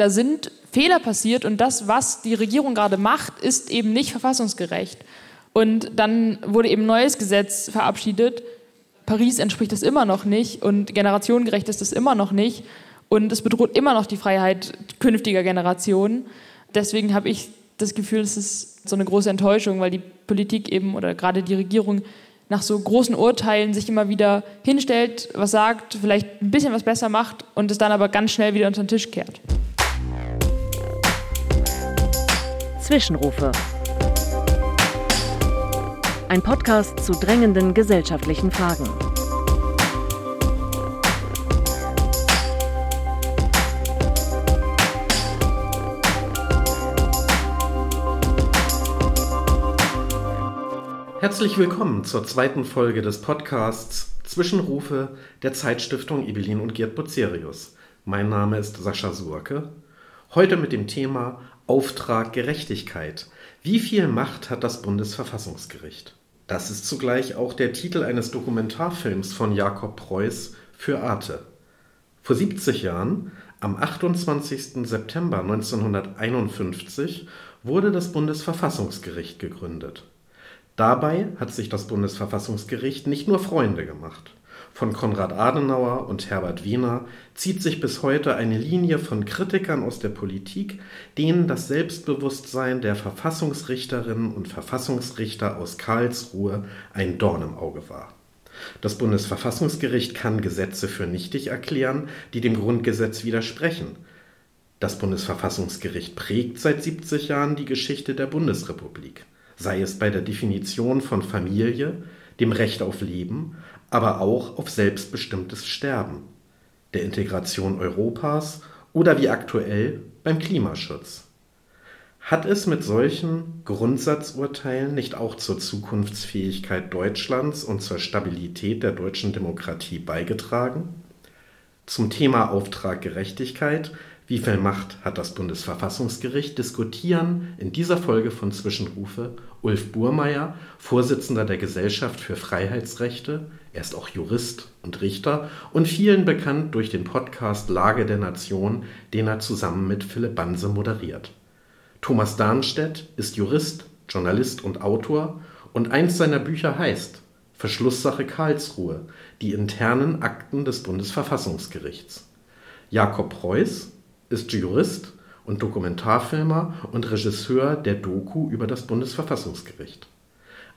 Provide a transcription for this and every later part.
da sind Fehler passiert und das, was die Regierung gerade macht, ist eben nicht verfassungsgerecht. Und dann wurde eben ein neues Gesetz verabschiedet. Paris entspricht das immer noch nicht und generationengerecht ist das immer noch nicht. Und es bedroht immer noch die Freiheit künftiger Generationen. Deswegen habe ich das Gefühl, es ist so eine große Enttäuschung, weil die Politik eben oder gerade die Regierung nach so großen Urteilen sich immer wieder hinstellt, was sagt, vielleicht ein bisschen was besser macht und es dann aber ganz schnell wieder unter den Tisch kehrt. Zwischenrufe. Ein Podcast zu drängenden gesellschaftlichen Fragen. Herzlich willkommen zur zweiten Folge des Podcasts Zwischenrufe der Zeitstiftung Ibelin und Gerd Bucerius. Mein Name ist Sascha Surke. Heute mit dem Thema Auftrag Gerechtigkeit. Wie viel Macht hat das Bundesverfassungsgericht? Das ist zugleich auch der Titel eines Dokumentarfilms von Jakob Preuß für Arte. Vor 70 Jahren, am 28. September 1951, wurde das Bundesverfassungsgericht gegründet. Dabei hat sich das Bundesverfassungsgericht nicht nur Freunde gemacht. Von Konrad Adenauer und Herbert Wiener zieht sich bis heute eine Linie von Kritikern aus der Politik, denen das Selbstbewusstsein der Verfassungsrichterinnen und Verfassungsrichter aus Karlsruhe ein Dorn im Auge war. Das Bundesverfassungsgericht kann Gesetze für nichtig erklären, die dem Grundgesetz widersprechen. Das Bundesverfassungsgericht prägt seit 70 Jahren die Geschichte der Bundesrepublik sei es bei der Definition von Familie, dem Recht auf Leben, aber auch auf selbstbestimmtes Sterben, der Integration Europas oder wie aktuell beim Klimaschutz. Hat es mit solchen Grundsatzurteilen nicht auch zur Zukunftsfähigkeit Deutschlands und zur Stabilität der deutschen Demokratie beigetragen? Zum Thema Auftrag Gerechtigkeit wie viel Macht hat das Bundesverfassungsgericht? Diskutieren in dieser Folge von Zwischenrufe Ulf Burmeier, Vorsitzender der Gesellschaft für Freiheitsrechte, er ist auch Jurist und Richter und vielen bekannt durch den Podcast Lage der Nation, den er zusammen mit Philipp Banse moderiert. Thomas Darnstedt ist Jurist, Journalist und Autor und eins seiner Bücher heißt Verschlusssache Karlsruhe, die internen Akten des Bundesverfassungsgerichts. Jakob Preuß ist Jurist und Dokumentarfilmer und Regisseur der Doku über das Bundesverfassungsgericht.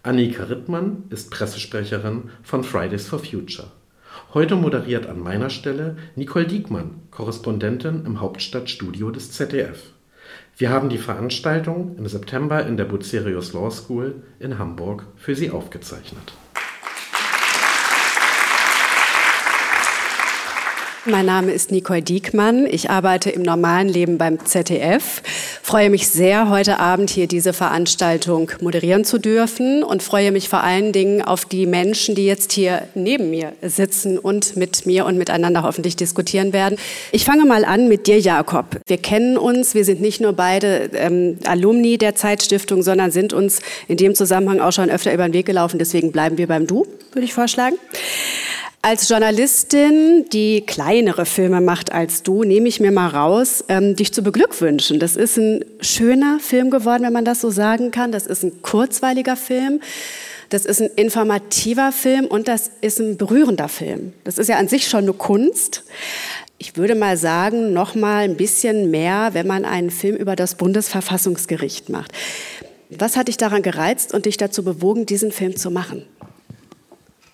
Annika Rittmann ist Pressesprecherin von Fridays for Future. Heute moderiert an meiner Stelle Nicole Diekmann, Korrespondentin im Hauptstadtstudio des ZDF. Wir haben die Veranstaltung im September in der Bucerius Law School in Hamburg für Sie aufgezeichnet. Mein Name ist Nicole Diekmann. Ich arbeite im normalen Leben beim ZDF. Freue mich sehr, heute Abend hier diese Veranstaltung moderieren zu dürfen und freue mich vor allen Dingen auf die Menschen, die jetzt hier neben mir sitzen und mit mir und miteinander hoffentlich diskutieren werden. Ich fange mal an mit dir, Jakob. Wir kennen uns. Wir sind nicht nur beide ähm, Alumni der Zeitstiftung, sondern sind uns in dem Zusammenhang auch schon öfter über den Weg gelaufen. Deswegen bleiben wir beim Du, würde ich vorschlagen. Als Journalistin, die kleinere Filme macht als du, nehme ich mir mal raus, ähm, dich zu beglückwünschen. Das ist ein schöner Film geworden, wenn man das so sagen kann. Das ist ein kurzweiliger Film. Das ist ein informativer Film und das ist ein berührender Film. Das ist ja an sich schon eine Kunst. Ich würde mal sagen, noch mal ein bisschen mehr, wenn man einen Film über das Bundesverfassungsgericht macht. Was hat dich daran gereizt und dich dazu bewogen, diesen Film zu machen?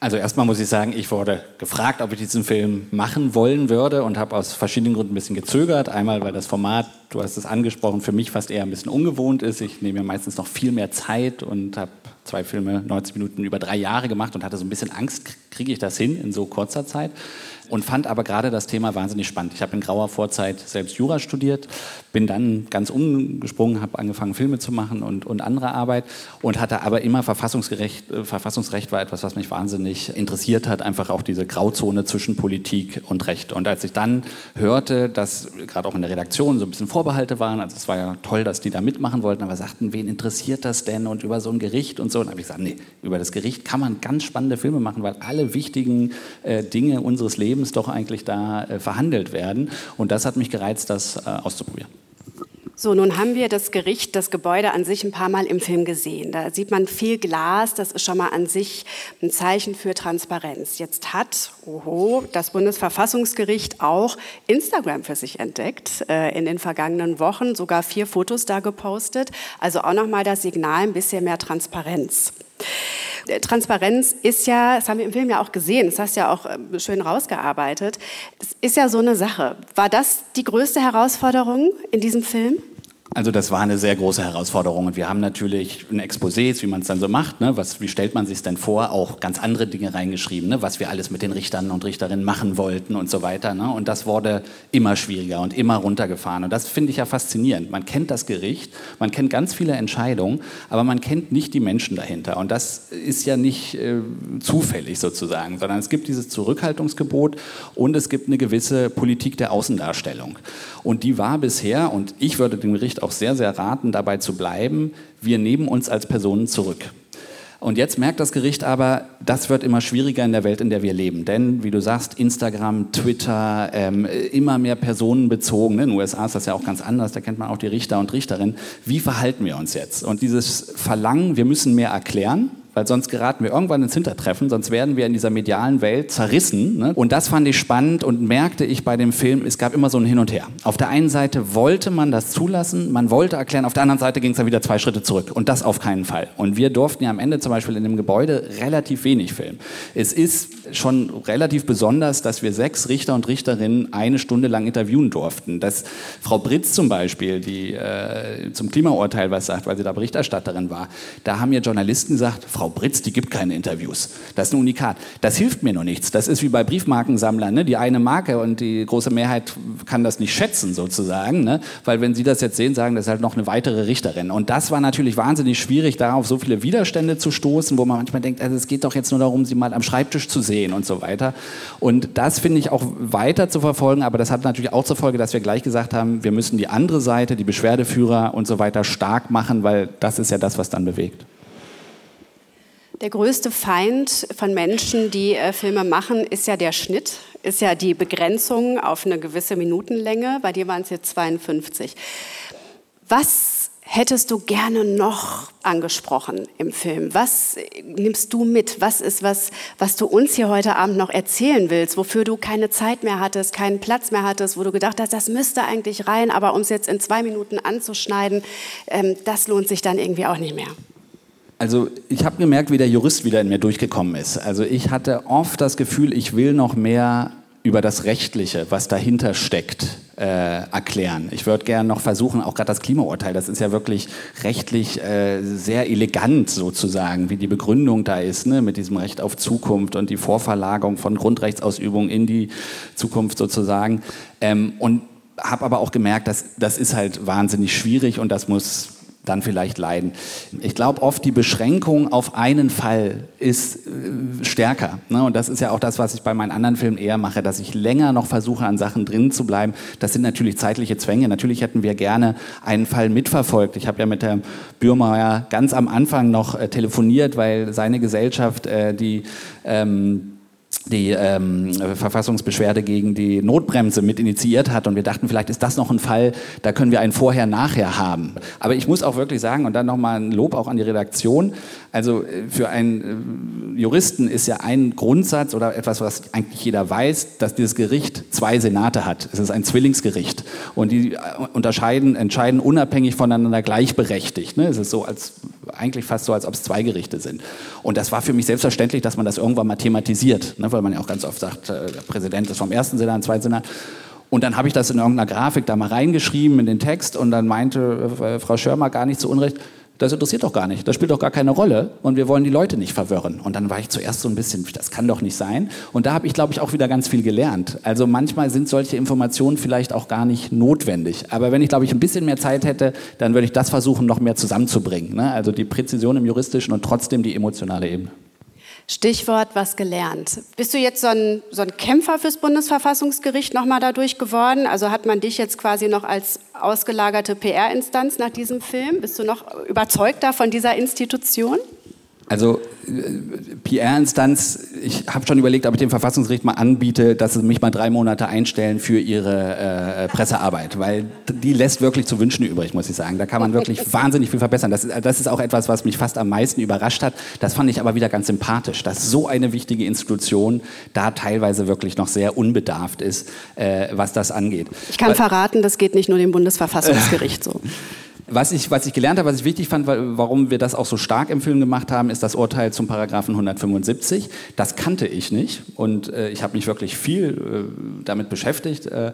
Also erstmal muss ich sagen, ich wurde gefragt, ob ich diesen Film machen wollen würde und habe aus verschiedenen Gründen ein bisschen gezögert. Einmal, weil das Format, du hast es angesprochen, für mich fast eher ein bisschen ungewohnt ist. Ich nehme mir meistens noch viel mehr Zeit und habe zwei Filme 90 Minuten über drei Jahre gemacht und hatte so ein bisschen Angst, kriege ich das hin in so kurzer Zeit und fand aber gerade das Thema wahnsinnig spannend. Ich habe in grauer Vorzeit selbst Jura studiert, bin dann ganz umgesprungen, habe angefangen Filme zu machen und, und andere Arbeit und hatte aber immer Verfassungsgerecht, äh, Verfassungsrecht war etwas, was mich wahnsinnig interessiert hat, einfach auch diese Grauzone zwischen Politik und Recht. Und als ich dann hörte, dass gerade auch in der Redaktion so ein bisschen Vorbehalte waren, also es war ja toll, dass die da mitmachen wollten, aber sagten, wen interessiert das denn und über so ein Gericht und so, dann habe ich gesagt, nee, über das Gericht kann man ganz spannende Filme machen, weil alle wichtigen äh, Dinge unseres Lebens doch eigentlich da äh, verhandelt werden. Und das hat mich gereizt, das äh, auszuprobieren. So, nun haben wir das Gericht, das Gebäude an sich ein paar Mal im Film gesehen. Da sieht man viel Glas, das ist schon mal an sich ein Zeichen für Transparenz. Jetzt hat, oho, das Bundesverfassungsgericht auch Instagram für sich entdeckt, äh, in den vergangenen Wochen sogar vier Fotos da gepostet. Also auch nochmal das Signal, ein bisschen mehr Transparenz. Äh, Transparenz ist ja, das haben wir im Film ja auch gesehen, das hast du ja auch äh, schön rausgearbeitet, es ist ja so eine Sache. War das die größte Herausforderung in diesem Film? Also das war eine sehr große Herausforderung und wir haben natürlich ein Exposé, wie man es dann so macht, ne? was, wie stellt man sich denn vor, auch ganz andere Dinge reingeschrieben, ne? was wir alles mit den Richtern und Richterinnen machen wollten und so weiter. Ne? Und das wurde immer schwieriger und immer runtergefahren und das finde ich ja faszinierend. Man kennt das Gericht, man kennt ganz viele Entscheidungen, aber man kennt nicht die Menschen dahinter und das ist ja nicht äh, zufällig sozusagen, sondern es gibt dieses Zurückhaltungsgebot und es gibt eine gewisse Politik der Außendarstellung. Und die war bisher, und ich würde dem Auch sehr, sehr raten, dabei zu bleiben, wir nehmen uns als Personen zurück. Und jetzt merkt das Gericht aber, das wird immer schwieriger in der Welt, in der wir leben. Denn, wie du sagst, Instagram, Twitter, ähm, immer mehr personenbezogen. Ne? In den USA ist das ja auch ganz anders, da kennt man auch die Richter und Richterinnen. Wie verhalten wir uns jetzt? Und dieses Verlangen, wir müssen mehr erklären, weil sonst geraten wir irgendwann ins Hintertreffen, sonst werden wir in dieser medialen Welt zerrissen. Ne? Und das fand ich spannend und merkte ich bei dem Film, es gab immer so ein Hin und Her. Auf der einen Seite wollte man das zulassen, man wollte erklären, auf der anderen Seite ging es dann wieder zwei Schritte zurück und das auf keinen Fall. Und wir durften ja am Ende zum Beispiel in dem Gebäude relativ wenig filmen. Es ist schon relativ besonders, dass wir sechs Richter und Richterinnen eine Stunde lang interviewen durften. Dass Frau Britz zum Beispiel, die äh, zum Klimaurteil was sagt, weil sie da Berichterstatterin war, da haben ja Journalisten gesagt, Frau Britz, die gibt keine Interviews. Das ist ein Unikat. Das hilft mir noch nichts. Das ist wie bei Briefmarkensammlern. Ne? Die eine Marke und die große Mehrheit kann das nicht schätzen sozusagen. Ne? Weil wenn sie das jetzt sehen, sagen, das ist halt noch eine weitere Richterin. Und das war natürlich wahnsinnig schwierig, da auf so viele Widerstände zu stoßen, wo man manchmal denkt, also es geht doch jetzt nur darum, sie mal am Schreibtisch zu sehen und so weiter. Und das finde ich auch weiter zu verfolgen. Aber das hat natürlich auch zur Folge, dass wir gleich gesagt haben, wir müssen die andere Seite, die Beschwerdeführer und so weiter stark machen, weil das ist ja das, was dann bewegt. Der größte Feind von Menschen, die äh, Filme machen, ist ja der Schnitt, ist ja die Begrenzung auf eine gewisse Minutenlänge. Bei dir waren es jetzt 52. Was hättest du gerne noch angesprochen im Film? Was nimmst du mit? Was ist was, was du uns hier heute Abend noch erzählen willst, wofür du keine Zeit mehr hattest, keinen Platz mehr hattest, wo du gedacht hast, das müsste eigentlich rein, aber um es jetzt in zwei Minuten anzuschneiden, ähm, das lohnt sich dann irgendwie auch nicht mehr. Also ich habe gemerkt, wie der Jurist wieder in mir durchgekommen ist. Also ich hatte oft das Gefühl, ich will noch mehr über das Rechtliche, was dahinter steckt, äh, erklären. Ich würde gerne noch versuchen, auch gerade das Klimaurteil, das ist ja wirklich rechtlich äh, sehr elegant sozusagen, wie die Begründung da ist, ne, mit diesem Recht auf Zukunft und die Vorverlagerung von Grundrechtsausübung in die Zukunft sozusagen. Ähm, und habe aber auch gemerkt, dass das ist halt wahnsinnig schwierig und das muss dann vielleicht leiden. Ich glaube, oft die Beschränkung auf einen Fall ist äh, stärker. Ne? Und das ist ja auch das, was ich bei meinen anderen Filmen eher mache, dass ich länger noch versuche, an Sachen drin zu bleiben. Das sind natürlich zeitliche Zwänge. Natürlich hätten wir gerne einen Fall mitverfolgt. Ich habe ja mit Herrn Bürmeier ganz am Anfang noch äh, telefoniert, weil seine Gesellschaft, äh, die ähm, die ähm, Verfassungsbeschwerde gegen die Notbremse mit initiiert hat. Und wir dachten, vielleicht ist das noch ein Fall, da können wir ein Vorher-Nachher haben. Aber ich muss auch wirklich sagen, und dann nochmal ein Lob auch an die Redaktion, also äh, für einen äh, Juristen ist ja ein Grundsatz oder etwas, was eigentlich jeder weiß, dass dieses Gericht zwei Senate hat. Es ist ein Zwillingsgericht. Und die äh, unterscheiden, entscheiden unabhängig voneinander gleichberechtigt. Ne? Es ist so als, eigentlich fast so, als ob es zwei Gerichte sind. Und das war für mich selbstverständlich, dass man das irgendwann mal thematisiert. Ne? Weil man ja auch ganz oft sagt, der Präsident ist vom ersten Senat, zweiten Senat. Und dann habe ich das in irgendeiner Grafik da mal reingeschrieben in den Text und dann meinte Frau Schörmer gar nicht zu Unrecht, das interessiert doch gar nicht, das spielt doch gar keine Rolle und wir wollen die Leute nicht verwirren. Und dann war ich zuerst so ein bisschen, das kann doch nicht sein. Und da habe ich, glaube ich, auch wieder ganz viel gelernt. Also manchmal sind solche Informationen vielleicht auch gar nicht notwendig. Aber wenn ich, glaube ich, ein bisschen mehr Zeit hätte, dann würde ich das versuchen, noch mehr zusammenzubringen. Ne? Also die Präzision im juristischen und trotzdem die emotionale Ebene. Stichwort was gelernt. Bist du jetzt so ein, so ein Kämpfer fürs Bundesverfassungsgericht nochmal dadurch geworden? Also hat man dich jetzt quasi noch als ausgelagerte PR-Instanz nach diesem Film? Bist du noch überzeugter von dieser Institution? Also äh, PR-Instanz, ich habe schon überlegt, ob ich dem Verfassungsgericht mal anbiete, dass sie mich mal drei Monate einstellen für ihre äh, Pressearbeit, weil die lässt wirklich zu wünschen übrig, muss ich sagen. Da kann man wirklich wahnsinnig viel verbessern. Das, das ist auch etwas, was mich fast am meisten überrascht hat. Das fand ich aber wieder ganz sympathisch, dass so eine wichtige Institution da teilweise wirklich noch sehr unbedarft ist, äh, was das angeht. Ich kann weil, verraten, das geht nicht nur dem Bundesverfassungsgericht so. Was ich, was ich gelernt habe, was ich wichtig fand, warum wir das auch so stark im Film gemacht haben, ist das Urteil zum Paragraphen 175. Das kannte ich nicht und äh, ich habe mich wirklich viel äh, damit beschäftigt. Äh,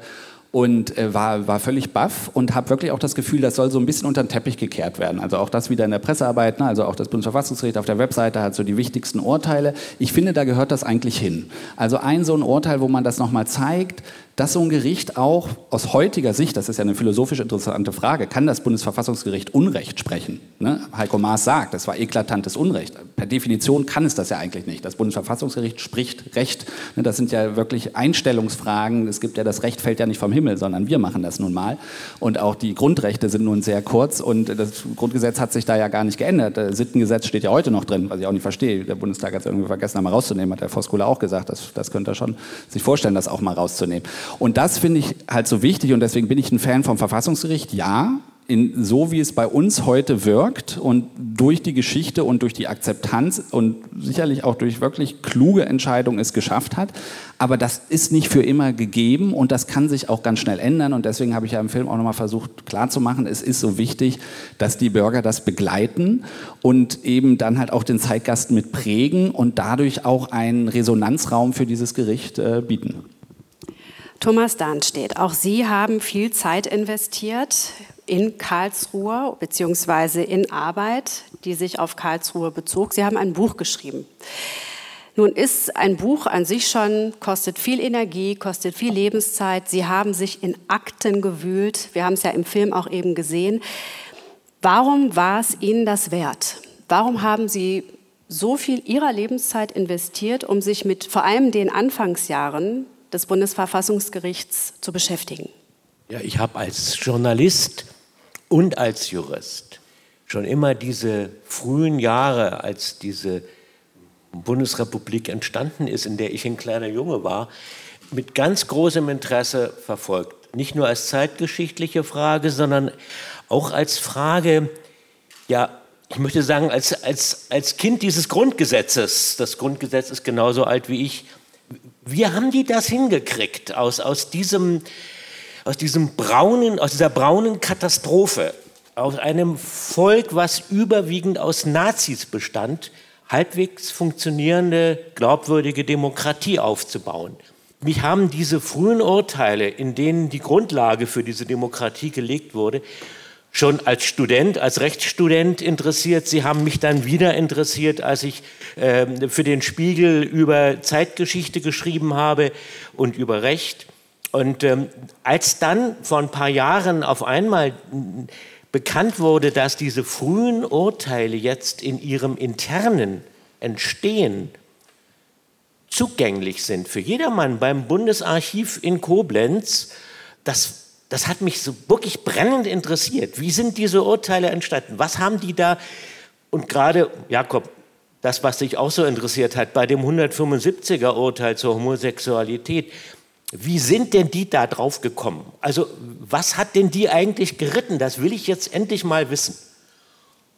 und äh, war, war völlig baff und habe wirklich auch das Gefühl, das soll so ein bisschen unter den Teppich gekehrt werden. Also auch das wieder in der Pressearbeit, ne? also auch das Bundesverfassungsgericht auf der Webseite hat so die wichtigsten Urteile. Ich finde, da gehört das eigentlich hin. Also ein so ein Urteil, wo man das nochmal zeigt, dass so ein Gericht auch aus heutiger Sicht, das ist ja eine philosophisch interessante Frage, kann das Bundesverfassungsgericht Unrecht sprechen? Ne? Heiko Maas sagt, das war eklatantes Unrecht. Per Definition kann es das ja eigentlich nicht. Das Bundesverfassungsgericht spricht Recht. Ne? Das sind ja wirklich Einstellungsfragen. Es gibt ja, das Recht fällt ja nicht vom Himmel, sondern wir machen das nun mal. Und auch die Grundrechte sind nun sehr kurz und das Grundgesetz hat sich da ja gar nicht geändert. Das Sittengesetz steht ja heute noch drin, was ich auch nicht verstehe. Der Bundestag hat es irgendwie vergessen, einmal rauszunehmen, hat der Voskuhle auch gesagt. Das, das könnte er schon sich vorstellen, das auch mal rauszunehmen. Und das finde ich halt so wichtig und deswegen bin ich ein Fan vom Verfassungsgericht. Ja, in, so wie es bei uns heute wirkt und durch die Geschichte und durch die Akzeptanz und sicherlich auch durch wirklich kluge Entscheidungen es geschafft hat. Aber das ist nicht für immer gegeben und das kann sich auch ganz schnell ändern. Und deswegen habe ich ja im Film auch nochmal versucht klarzumachen, es ist so wichtig, dass die Bürger das begleiten und eben dann halt auch den Zeitgast mit prägen und dadurch auch einen Resonanzraum für dieses Gericht äh, bieten. Thomas Dahnstedt, auch Sie haben viel Zeit investiert in Karlsruhe bzw. in Arbeit, die sich auf Karlsruhe bezog. Sie haben ein Buch geschrieben. Nun ist ein Buch an sich schon, kostet viel Energie, kostet viel Lebenszeit. Sie haben sich in Akten gewühlt. Wir haben es ja im Film auch eben gesehen. Warum war es Ihnen das wert? Warum haben Sie so viel Ihrer Lebenszeit investiert, um sich mit vor allem den Anfangsjahren des Bundesverfassungsgerichts zu beschäftigen? Ja, ich habe als Journalist und als Jurist schon immer diese frühen Jahre, als diese Bundesrepublik entstanden ist, in der ich ein kleiner Junge war, mit ganz großem Interesse verfolgt. Nicht nur als zeitgeschichtliche Frage, sondern auch als Frage, ja, ich möchte sagen, als, als, als Kind dieses Grundgesetzes. Das Grundgesetz ist genauso alt wie ich. Wie haben die das hingekriegt aus, aus diesem aus diesem braunen, aus dieser braunen Katastrophe, aus einem Volk, was überwiegend aus Nazis bestand, halbwegs funktionierende, glaubwürdige Demokratie aufzubauen. Mich haben diese frühen Urteile, in denen die Grundlage für diese Demokratie gelegt wurde, schon als Student, als Rechtsstudent interessiert. Sie haben mich dann wieder interessiert, als ich äh, für den Spiegel über Zeitgeschichte geschrieben habe und über Recht. Und ähm, als dann vor ein paar Jahren auf einmal bekannt wurde, dass diese frühen Urteile jetzt in ihrem internen Entstehen zugänglich sind für jedermann beim Bundesarchiv in Koblenz, das, das hat mich so wirklich brennend interessiert. Wie sind diese Urteile entstanden? Was haben die da? Und gerade, Jakob, das, was dich auch so interessiert hat, bei dem 175er Urteil zur Homosexualität, wie sind denn die da drauf gekommen? Also, was hat denn die eigentlich geritten? Das will ich jetzt endlich mal wissen.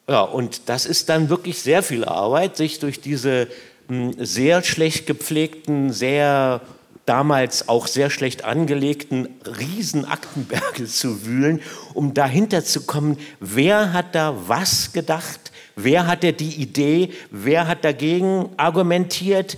Ja, und das ist dann wirklich sehr viel Arbeit, sich durch diese hm, sehr schlecht gepflegten, sehr damals auch sehr schlecht angelegten Riesenaktenberge zu wühlen, um dahinter zu kommen, wer hat da was gedacht, wer hatte die Idee, wer hat dagegen argumentiert,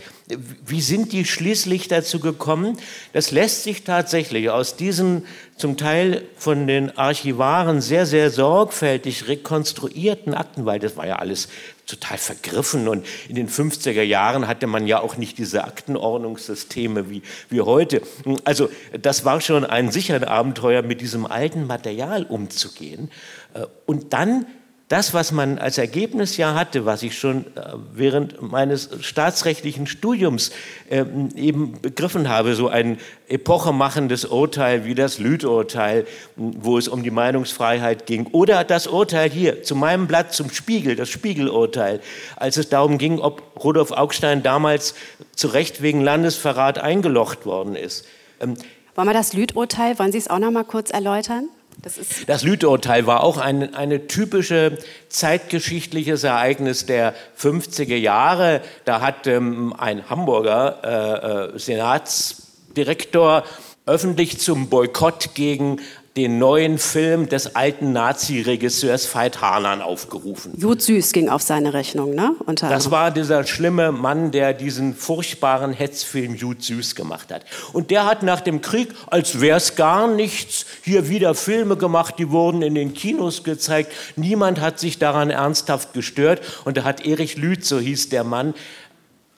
wie sind die schließlich dazu gekommen? Das lässt sich tatsächlich aus diesen zum Teil von den Archivaren sehr, sehr sorgfältig rekonstruierten Akten, weil das war ja alles total vergriffen und in den 50er Jahren hatte man ja auch nicht diese Aktenordnungssysteme wie, wie heute. Also das war schon ein sicheres Abenteuer, mit diesem alten Material umzugehen. Äh, und dann das, was man als Ergebnis ja hatte, was ich schon äh, während meines staatsrechtlichen Studiums ähm, eben begriffen habe, so ein epochemachendes Urteil wie das Lüth-Urteil, wo es um die Meinungsfreiheit ging, oder das Urteil hier zu meinem Blatt zum Spiegel, das Spiegelurteil, als es darum ging, ob Rudolf Augstein damals zu Recht wegen Landesverrat eingelocht worden ist. Ähm, wollen wir das Lüth-Urteil, wollen Sie es auch noch mal kurz erläutern? Das, das Lüth-Urteil war auch ein eine typische zeitgeschichtliches Ereignis der 50er Jahre. Da hat ähm, ein Hamburger äh, äh, Senatsdirektor öffentlich zum Boykott gegen den neuen Film des alten Nazi-Regisseurs Veit Harnan aufgerufen. Jud Süß ging auf seine Rechnung, ne? Unter das war dieser schlimme Mann, der diesen furchtbaren Hetzfilm Jud Süß gemacht hat. Und der hat nach dem Krieg, als wäre es gar nichts, hier wieder Filme gemacht, die wurden in den Kinos gezeigt. Niemand hat sich daran ernsthaft gestört. Und da hat Erich Lüth, so hieß der Mann,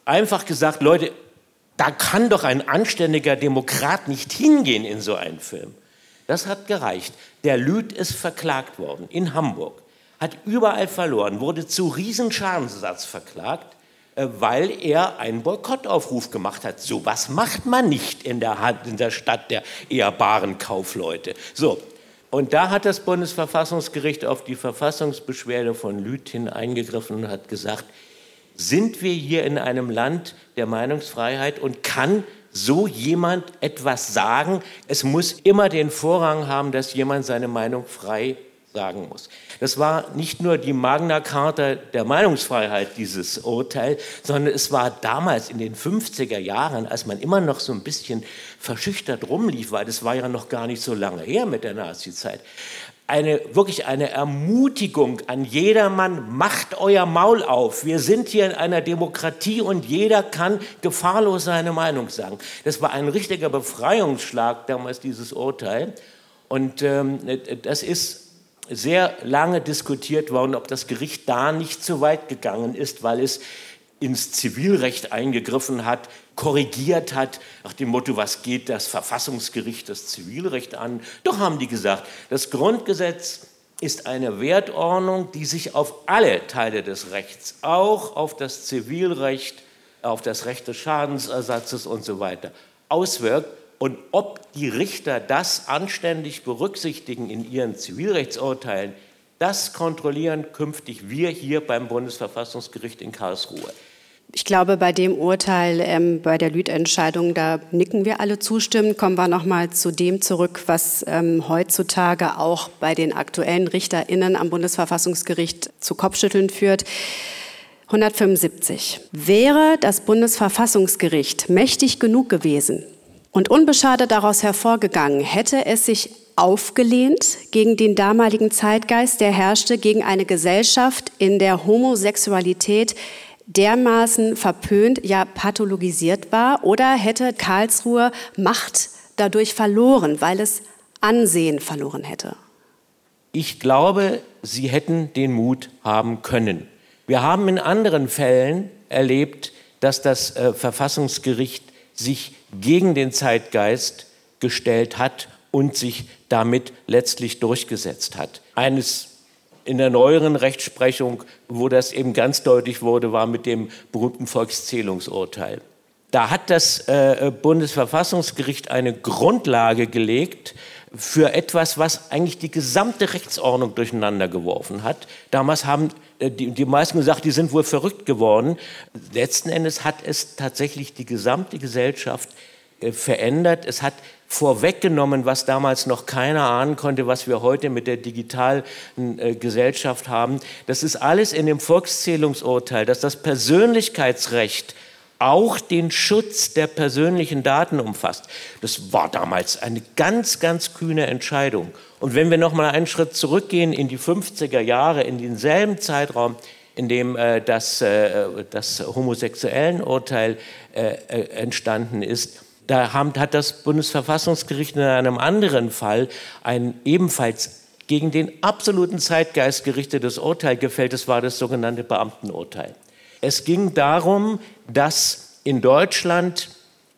einfach gesagt, Leute, da kann doch ein anständiger Demokrat nicht hingehen in so einen Film. Das hat gereicht. Der Lüth ist verklagt worden in Hamburg, hat überall verloren, wurde zu Riesenschadensersatz verklagt, äh, weil er einen Boykottaufruf gemacht hat. So was macht man nicht in der, in der Stadt der ehrbaren Kaufleute. So, und da hat das Bundesverfassungsgericht auf die Verfassungsbeschwerde von Lüth hin eingegriffen und hat gesagt, sind wir hier in einem Land der Meinungsfreiheit und kann so jemand etwas sagen. Es muss immer den Vorrang haben, dass jemand seine Meinung frei sagen muss. Das war nicht nur die Magna Carta der Meinungsfreiheit, dieses Urteil, sondern es war damals in den 50er Jahren, als man immer noch so ein bisschen verschüchtert rumlief, weil das war ja noch gar nicht so lange her mit der Nazizeit, eine, wirklich eine Ermutigung an jedermann, macht euer Maul auf. Wir sind hier in einer Demokratie und jeder kann gefahrlos seine Meinung sagen. Das war ein richtiger Befreiungsschlag damals, dieses Urteil. Und ähm, das ist sehr lange diskutiert worden, ob das Gericht da nicht zu weit gegangen ist, weil es ins Zivilrecht eingegriffen hat, korrigiert hat, nach dem Motto, was geht das Verfassungsgericht das Zivilrecht an? Doch haben die gesagt, das Grundgesetz ist eine Wertordnung, die sich auf alle Teile des Rechts, auch auf das Zivilrecht, auf das Recht des Schadensersatzes und so weiter, auswirkt. Und ob die Richter das anständig berücksichtigen in ihren Zivilrechtsurteilen, das kontrollieren künftig wir hier beim Bundesverfassungsgericht in Karlsruhe. Ich glaube, bei dem Urteil, ähm, bei der Lüth-Entscheidung, da nicken wir alle zustimmend. Kommen wir noch mal zu dem zurück, was ähm, heutzutage auch bei den aktuellen RichterInnen am Bundesverfassungsgericht zu Kopfschütteln führt. 175. Wäre das Bundesverfassungsgericht mächtig genug gewesen und unbeschadet daraus hervorgegangen, hätte es sich aufgelehnt gegen den damaligen Zeitgeist, der herrschte, gegen eine Gesellschaft, in der Homosexualität dermaßen verpönt, ja pathologisiert war? Oder hätte Karlsruhe Macht dadurch verloren, weil es Ansehen verloren hätte? Ich glaube, sie hätten den Mut haben können. Wir haben in anderen Fällen erlebt, dass das äh, Verfassungsgericht sich gegen den Zeitgeist gestellt hat und sich damit letztlich durchgesetzt hat. Eines in der neueren Rechtsprechung, wo das eben ganz deutlich wurde, war mit dem berühmten Volkszählungsurteil. Da hat das äh, Bundesverfassungsgericht eine Grundlage gelegt für etwas, was eigentlich die gesamte Rechtsordnung durcheinander geworfen hat. Damals haben äh, die, die meisten gesagt, die sind wohl verrückt geworden. Letzten Endes hat es tatsächlich die gesamte Gesellschaft äh, verändert. Es hat vorweggenommen, was damals noch keiner ahnen konnte, was wir heute mit der digitalen äh, Gesellschaft haben. Das ist alles in dem Volkszählungsurteil, dass das Persönlichkeitsrecht auch den Schutz der persönlichen Daten umfasst. Das war damals eine ganz, ganz kühne Entscheidung. Und wenn wir noch mal einen Schritt zurückgehen in die 50er Jahre, in denselben Zeitraum, in dem äh, das, äh, das homosexuellen Urteil äh, äh entstanden ist, da haben, hat das Bundesverfassungsgericht in einem anderen Fall ein ebenfalls gegen den absoluten Zeitgeist gerichtetes Urteil gefällt. Das war das sogenannte Beamtenurteil. Es ging darum, dass in Deutschland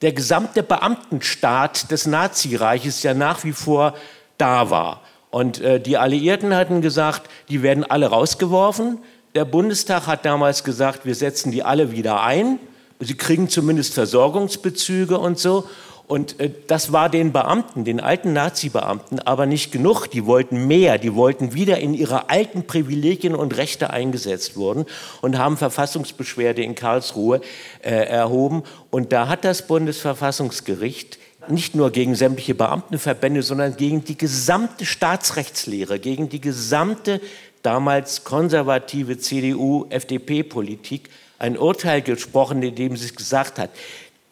der gesamte Beamtenstaat des Nazireiches ja nach wie vor da war. Und äh, die Alliierten hatten gesagt, die werden alle rausgeworfen. Der Bundestag hat damals gesagt, wir setzen die alle wieder ein. Sie kriegen zumindest Versorgungsbezüge und so. Und äh, das war den Beamten, den alten Nazi-Beamten, aber nicht genug. Die wollten mehr. Die wollten wieder in ihre alten Privilegien und Rechte eingesetzt wurden und haben Verfassungsbeschwerde in Karlsruhe äh, erhoben. Und da hat das Bundesverfassungsgericht nicht nur gegen sämtliche Beamtenverbände, sondern gegen die gesamte Staatsrechtslehre, gegen die gesamte damals konservative CDU-FDP-Politik ein Urteil gesprochen, in dem sie gesagt hat,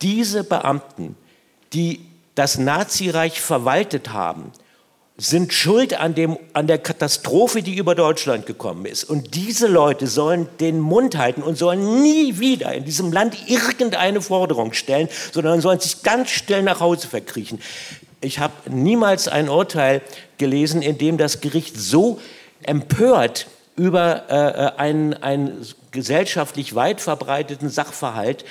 diese Beamten die das Nazireich verwaltet haben, sind schuld an, dem, an der Katastrophe, die über Deutschland gekommen ist. Und diese Leute sollen den Mund halten und sollen nie wieder in diesem Land irgendeine Forderung stellen, sondern sollen sich ganz still nach Hause verkriechen. Ich habe niemals ein Urteil gelesen, in dem das Gericht so empört über äh, äh einen, einen gesellschaftlich weit verbreiteten Sachverhalt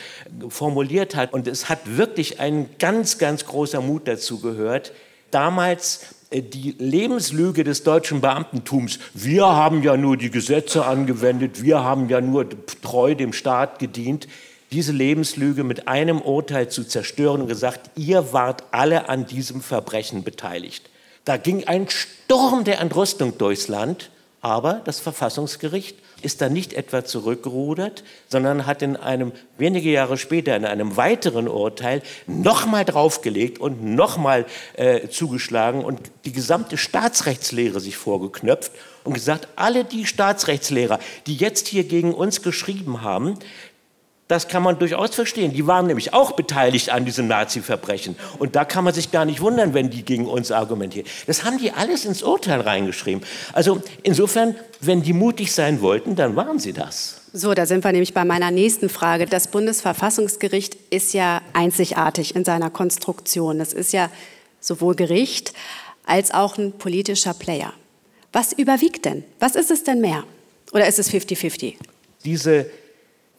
formuliert hat. Und es hat wirklich ein ganz, ganz großer Mut dazu gehört, damals äh, die Lebenslüge des deutschen Beamtentums, wir haben ja nur die Gesetze angewendet, wir haben ja nur treu dem Staat gedient, diese Lebenslüge mit einem Urteil zu zerstören und gesagt, ihr wart alle an diesem Verbrechen beteiligt. Da ging ein Sturm der Entrüstung durchs Land aber das Verfassungsgericht ist da nicht etwa zurückgerudert, sondern hat in einem wenige Jahre später in einem weiteren Urteil nochmal draufgelegt und nochmal äh, zugeschlagen und die gesamte Staatsrechtslehre sich vorgeknöpft und gesagt, alle die Staatsrechtslehrer, die jetzt hier gegen uns geschrieben haben, das kann man durchaus verstehen. Die waren nämlich auch beteiligt an diesem Nazi-Verbrechen. Und da kann man sich gar nicht wundern, wenn die gegen uns argumentieren. Das haben die alles ins Urteil reingeschrieben. Also insofern, wenn die mutig sein wollten, dann waren sie das. So, da sind wir nämlich bei meiner nächsten Frage. Das Bundesverfassungsgericht ist ja einzigartig in seiner Konstruktion. Das ist ja sowohl Gericht als auch ein politischer Player. Was überwiegt denn? Was ist es denn mehr? Oder ist es 50-50? Diese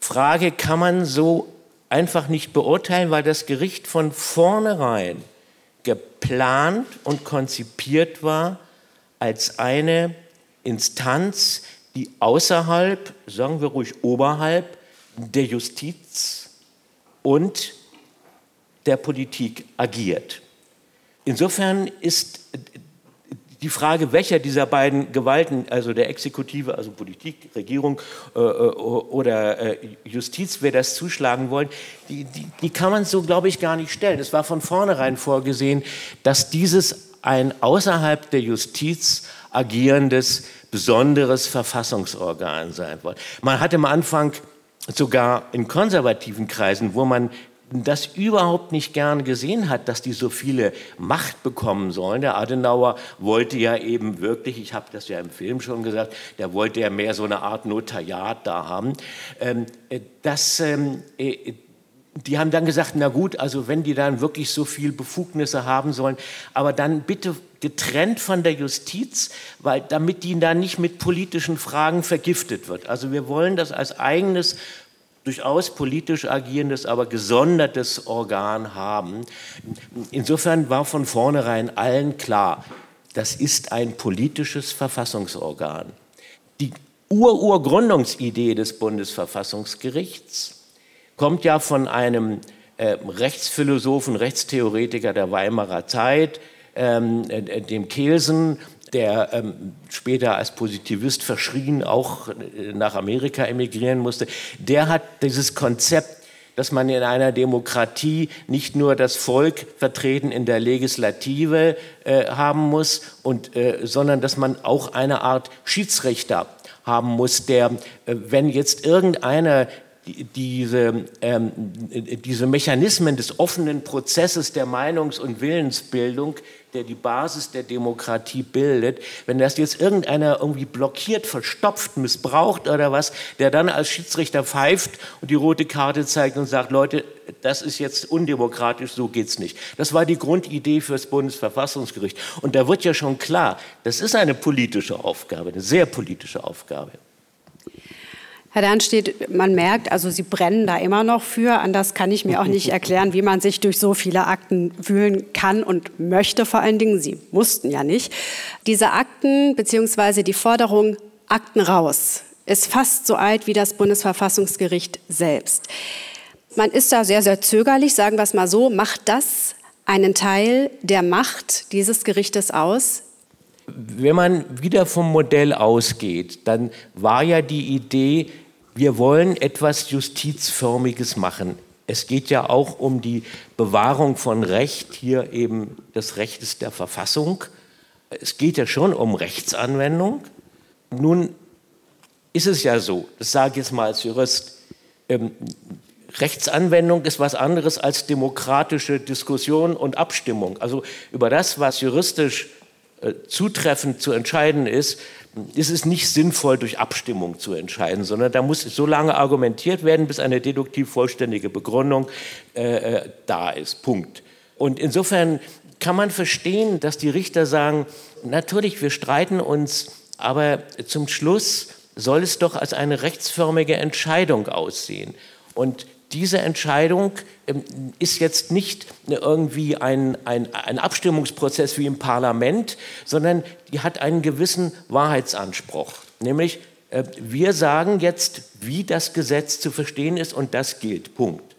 Frage kann man so einfach nicht beurteilen, weil das Gericht von vornherein geplant und konzipiert war als eine Instanz, die außerhalb, sagen wir ruhig oberhalb der Justiz und der Politik agiert. Insofern ist die Frage, welcher dieser beiden Gewalten, also der Exekutive, also Politik, Regierung äh, äh, oder äh, Justiz, wer das zuschlagen wollen, die, die, die kann man so, glaube ich, gar nicht stellen. Es war von vornherein vorgesehen, dass dieses ein außerhalb der Justiz agierendes, besonderes Verfassungsorgan sein wird. Man hat am Anfang sogar in konservativen Kreisen, wo man das überhaupt nicht gern gesehen hat, dass die so viele Macht bekommen sollen. Der Adenauer wollte ja eben wirklich, ich habe das ja im Film schon gesagt, der wollte ja mehr so eine Art Notariat da haben. Ähm, äh, das, ähm, äh, die haben dann gesagt, na gut, also wenn die dann wirklich so viel Befugnisse haben sollen, aber dann bitte getrennt von der Justiz, weil damit die dann nicht mit politischen Fragen vergiftet wird. Also wir wollen das als eigenes durchaus politisch agierendes, aber gesondertes Organ haben. Insofern war von vornherein allen klar, das ist ein politisches Verfassungsorgan. Die Ur-Urgründungsidee des Bundesverfassungsgerichts kommt ja von einem äh, Rechtsphilosophen, Rechtstheoretiker der Weimarer Zeit, ähm, äh, dem Kelsen, der ähm, später als Positivist verschrien auch äh, nach Amerika emigrieren musste, der hat dieses Konzept dass man in einer Demokratie nicht nur das Volk vertreten in der Legislative äh, haben muss, und, äh, sondern dass man auch eine Art Schiedsrichter haben muss, der, äh, wenn jetzt irgendeiner diese, ähm, diese Mechanismen des offenen Prozesses der Meinungs- und Willensbildung, der die Basis der Demokratie bildet, wenn das jetzt irgendeiner irgendwie blockiert, verstopft, missbraucht oder was, der dann als Schiedsrichter pfeift und die rote Karte zeigt und sagt, Leute, das ist jetzt undemokratisch, so geht's nicht. Das war die Grundidee fürs Bundesverfassungsgericht. Und da wird ja schon klar, das ist eine politische Aufgabe, eine sehr politische Aufgabe. Herr Dernstedt, man merkt, also Sie brennen da immer noch für. Anders kann ich mir auch nicht erklären, wie man sich durch so viele Akten wühlen kann und möchte vor allen Dingen. Sie mussten ja nicht. Diese Akten beziehungsweise die Forderung Akten raus ist fast so alt wie das Bundesverfassungsgericht selbst. Man ist da sehr, sehr zögerlich, sagen wir es mal so. Macht das einen Teil der Macht dieses Gerichtes aus? Wenn man wieder vom Modell ausgeht, dann war ja die Idee, wir wollen etwas Justizförmiges machen. Es geht ja auch um die Bewahrung von Recht, hier eben des Rechtes der Verfassung. Es geht ja schon um Rechtsanwendung. Nun ist es ja so, das sage ich jetzt mal als Jurist, ähm, Rechtsanwendung ist was anderes als demokratische Diskussion und Abstimmung. Also über das, was juristisch zutreffend zu entscheiden ist, ist es nicht sinnvoll, durch Abstimmung zu entscheiden, sondern da muss so lange argumentiert werden, bis eine deduktiv vollständige Begründung äh, äh, da ist. Punkt. Und insofern kann man verstehen, dass die Richter sagen, natürlich, wir streiten uns, aber zum Schluss soll es doch als eine rechtsförmige Entscheidung aussehen. Und diese Entscheidung ähm, ist jetzt nicht irgendwie ein, ein, ein, Abstimmungsprozess wie im Parlament, sondern die hat einen gewissen Wahrheitsanspruch. Nämlich, äh, wir sagen jetzt, wie das Gesetz zu verstehen ist und das gilt. Punkt.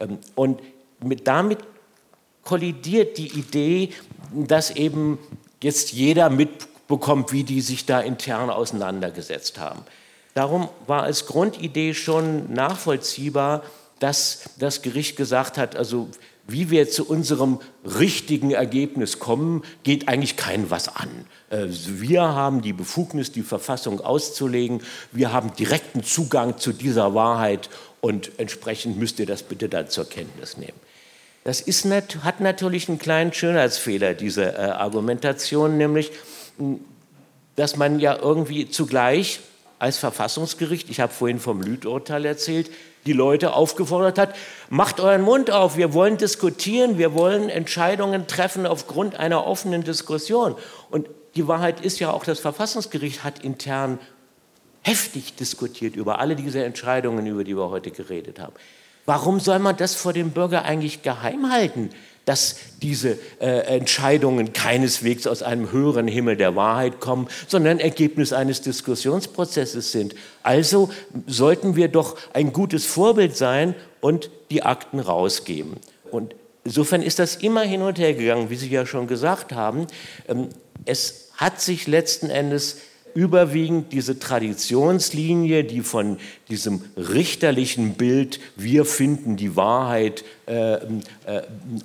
Ähm, und mit, damit kollidiert die Idee, dass eben jetzt jeder mitbekommt, wie die sich da intern auseinandergesetzt haben. Darum war als Grundidee schon nachvollziehbar, dass das Gericht gesagt hat, also wie wir zu unserem richtigen Ergebnis kommen, geht eigentlich kein was an. Äh, wir haben die Befugnis, die Verfassung auszulegen. Wir haben direkten Zugang zu dieser Wahrheit und entsprechend müsst ihr das bitte dann zur Kenntnis nehmen. Das ist, hat natürlich einen kleinen Schönheitsfehler, diese äh, Argumentation, nämlich, dass man ja irgendwie zugleich als Verfassungsgericht, ich habe vorhin vom Lüth-Urteil erzählt, die Leute aufgefordert hat, macht euren Mund auf, wir wollen diskutieren, wir wollen Entscheidungen treffen aufgrund einer offenen Diskussion. Und die Wahrheit ist ja auch, das Verfassungsgericht hat intern heftig diskutiert über alle diese Entscheidungen, über die wir heute geredet haben. Warum soll man das vor dem Bürger eigentlich geheim halten? Dass diese äh, Entscheidungen keineswegs aus einem höheren Himmel der Wahrheit kommen, sondern Ergebnis eines Diskussionsprozesses sind. Also sollten wir doch ein gutes Vorbild sein und die Akten rausgeben. Und insofern ist das immer hin und her gegangen, wie Sie ja schon gesagt haben. Ähm, es hat sich letzten Endes überwiegend diese Traditionslinie, die von diesem richterlichen Bild, wir finden die Wahrheit, äh, äh,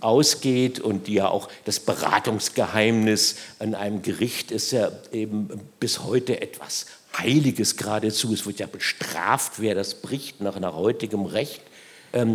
ausgeht und die ja auch das Beratungsgeheimnis an einem Gericht ist ja eben bis heute etwas Heiliges geradezu. Es wird ja bestraft, wer das bricht nach, nach heutigem Recht. Ähm,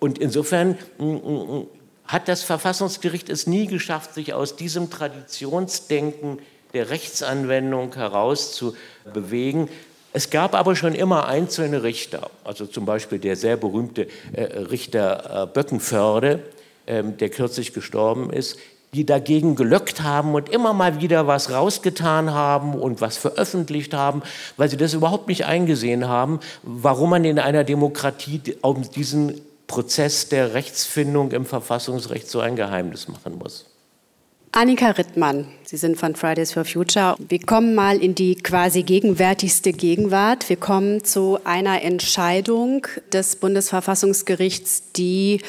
und insofern mm, mm, mm, hat das Verfassungsgericht es nie geschafft, sich aus diesem Traditionsdenken der Rechtsanwendung herauszubewegen. Es gab aber schon immer einzelne Richter, also zum Beispiel der sehr berühmte äh, Richter äh, Böckenförde, äh, der kürzlich gestorben ist, die dagegen gelöckt haben und immer mal wieder was rausgetan haben und was veröffentlicht haben, weil sie das überhaupt nicht eingesehen haben, warum man in einer Demokratie um diesen Prozess der Rechtsfindung im Verfassungsrecht so ein Geheimnis machen muss. Annika Rittmann, Sie sind von Fridays for Future. Wir kommen mal in die quasi gegenwärtigste Gegenwart. Wir kommen zu einer Entscheidung des Bundesverfassungsgerichts, die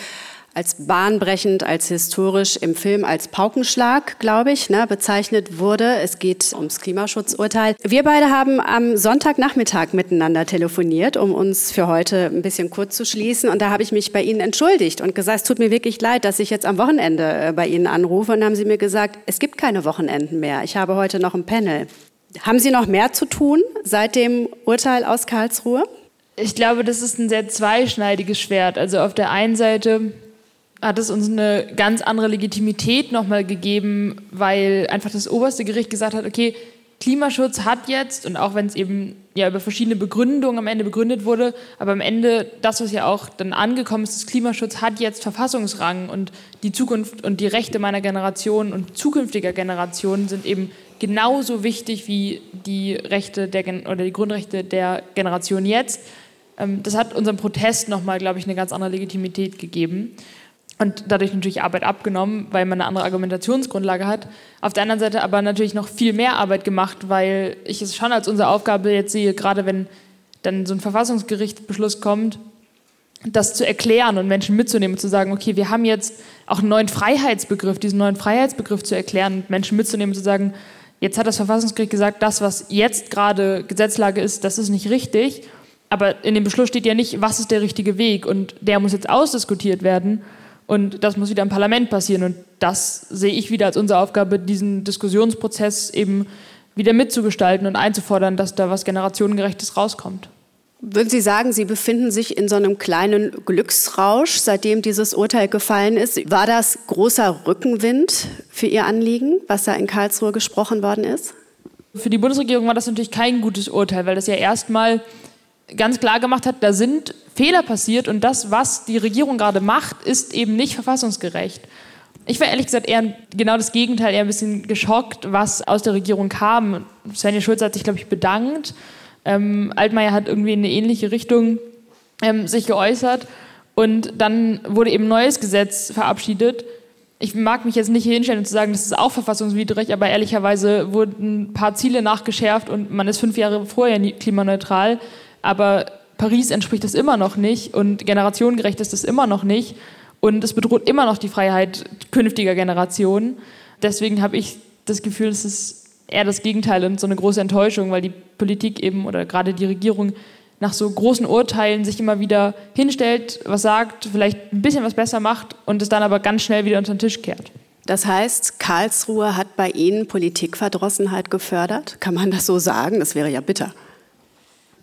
als bahnbrechend, als historisch im Film als Paukenschlag, glaube ich, ne, bezeichnet wurde. Es geht ums Klimaschutzurteil. Wir beide haben am Sonntagnachmittag miteinander telefoniert, um uns für heute ein bisschen kurz zu schließen. Und da habe ich mich bei Ihnen entschuldigt und gesagt, es tut mir wirklich leid, dass ich jetzt am Wochenende äh, bei Ihnen anrufe. Und haben Sie mir gesagt, es gibt keine Wochenenden mehr. Ich habe heute noch ein Panel. Haben Sie noch mehr zu tun seit dem Urteil aus Karlsruhe? Ich glaube, das ist ein sehr zweischneidiges Schwert. Also auf der einen Seite hat es uns eine ganz andere Legitimität nochmal gegeben, weil einfach das oberste Gericht gesagt hat, okay, Klimaschutz hat jetzt, und auch wenn es eben ja über verschiedene Begründungen am Ende begründet wurde, aber am Ende das, was ja auch dann angekommen ist, das Klimaschutz hat jetzt Verfassungsrang und die Zukunft und die Rechte meiner Generation und zukünftiger Generationen sind eben genauso wichtig wie die Rechte der, oder die Grundrechte der Generation jetzt. Ähm, das hat unserem Protest nochmal, glaube ich, eine ganz andere Legitimität gegeben und dadurch natürlich Arbeit abgenommen, weil man eine andere Argumentationsgrundlage hat. Auf der anderen Seite aber natürlich noch viel mehr Arbeit gemacht, weil ich es schon als unsere Aufgabe jetzt sehe, gerade wenn dann so ein Verfassungsgerichtsbeschluss kommt, das zu erklären und Menschen mitzunehmen zu sagen, okay, wir haben jetzt auch einen neuen Freiheitsbegriff, diesen neuen Freiheitsbegriff zu erklären und Menschen mitzunehmen zu sagen, jetzt hat das Verfassungsgericht gesagt, das, was jetzt gerade Gesetzlage ist, das ist nicht richtig. Aber in dem Beschluss steht ja nicht, was ist der richtige Weg und der muss jetzt ausdiskutiert werden. Und das muss wieder im Parlament passieren. Und das sehe ich wieder als unsere Aufgabe, diesen Diskussionsprozess eben wieder mitzugestalten und einzufordern, dass da was Generationengerechtes rauskommt. Würden Sie sagen, Sie befinden sich in so einem kleinen Glücksrausch, seitdem dieses Urteil gefallen ist? War das großer Rückenwind für Ihr Anliegen, was da in Karlsruhe gesprochen worden ist? Für die Bundesregierung war das natürlich kein gutes Urteil, weil das ja erstmal ganz klar gemacht hat, da sind Fehler passiert und das, was die Regierung gerade macht, ist eben nicht verfassungsgerecht. Ich war ehrlich gesagt eher genau das Gegenteil, eher ein bisschen geschockt, was aus der Regierung kam. Svenja Schulz hat sich, glaube ich, bedankt. Ähm, Altmaier hat irgendwie in eine ähnliche Richtung ähm, sich geäußert. Und dann wurde eben ein neues Gesetz verabschiedet. Ich mag mich jetzt nicht hier hinstellen und zu sagen, das ist auch verfassungswidrig, aber ehrlicherweise wurden ein paar Ziele nachgeschärft und man ist fünf Jahre vorher klimaneutral aber Paris entspricht das immer noch nicht und generationengerecht ist das immer noch nicht und es bedroht immer noch die Freiheit künftiger Generationen. Deswegen habe ich das Gefühl, es ist eher das Gegenteil und so eine große Enttäuschung, weil die Politik eben oder gerade die Regierung nach so großen Urteilen sich immer wieder hinstellt, was sagt, vielleicht ein bisschen was besser macht und es dann aber ganz schnell wieder unter den Tisch kehrt. Das heißt, Karlsruhe hat bei Ihnen Politikverdrossenheit gefördert? Kann man das so sagen? Das wäre ja bitter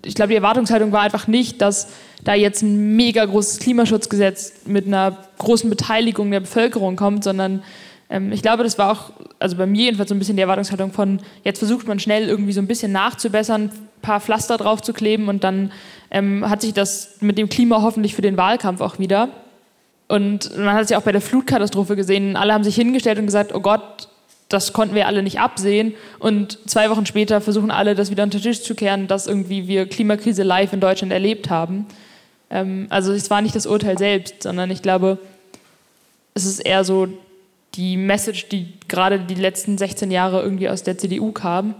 ich glaube, die Erwartungshaltung war einfach nicht, dass da jetzt ein mega großes Klimaschutzgesetz mit einer großen Beteiligung der Bevölkerung kommt, sondern ähm, ich glaube, das war auch, also bei mir jedenfalls so ein bisschen die Erwartungshaltung von, jetzt versucht man schnell irgendwie so ein bisschen nachzubessern, ein paar Pflaster drauf zu kleben und dann ähm, hat sich das mit dem Klima hoffentlich für den Wahlkampf auch wieder. Und man hat es ja auch bei der Flutkatastrophe gesehen, alle haben sich hingestellt und gesagt, oh Gott, das konnten wir alle nicht absehen. Und zwei Wochen später versuchen alle, das wieder unter den Tisch zu kehren, dass irgendwie wir Klimakrise live in Deutschland erlebt haben. Ähm, also es war nicht das Urteil selbst, sondern ich glaube, es ist eher so die Message, die gerade die letzten 16 Jahre irgendwie aus der CDU kam.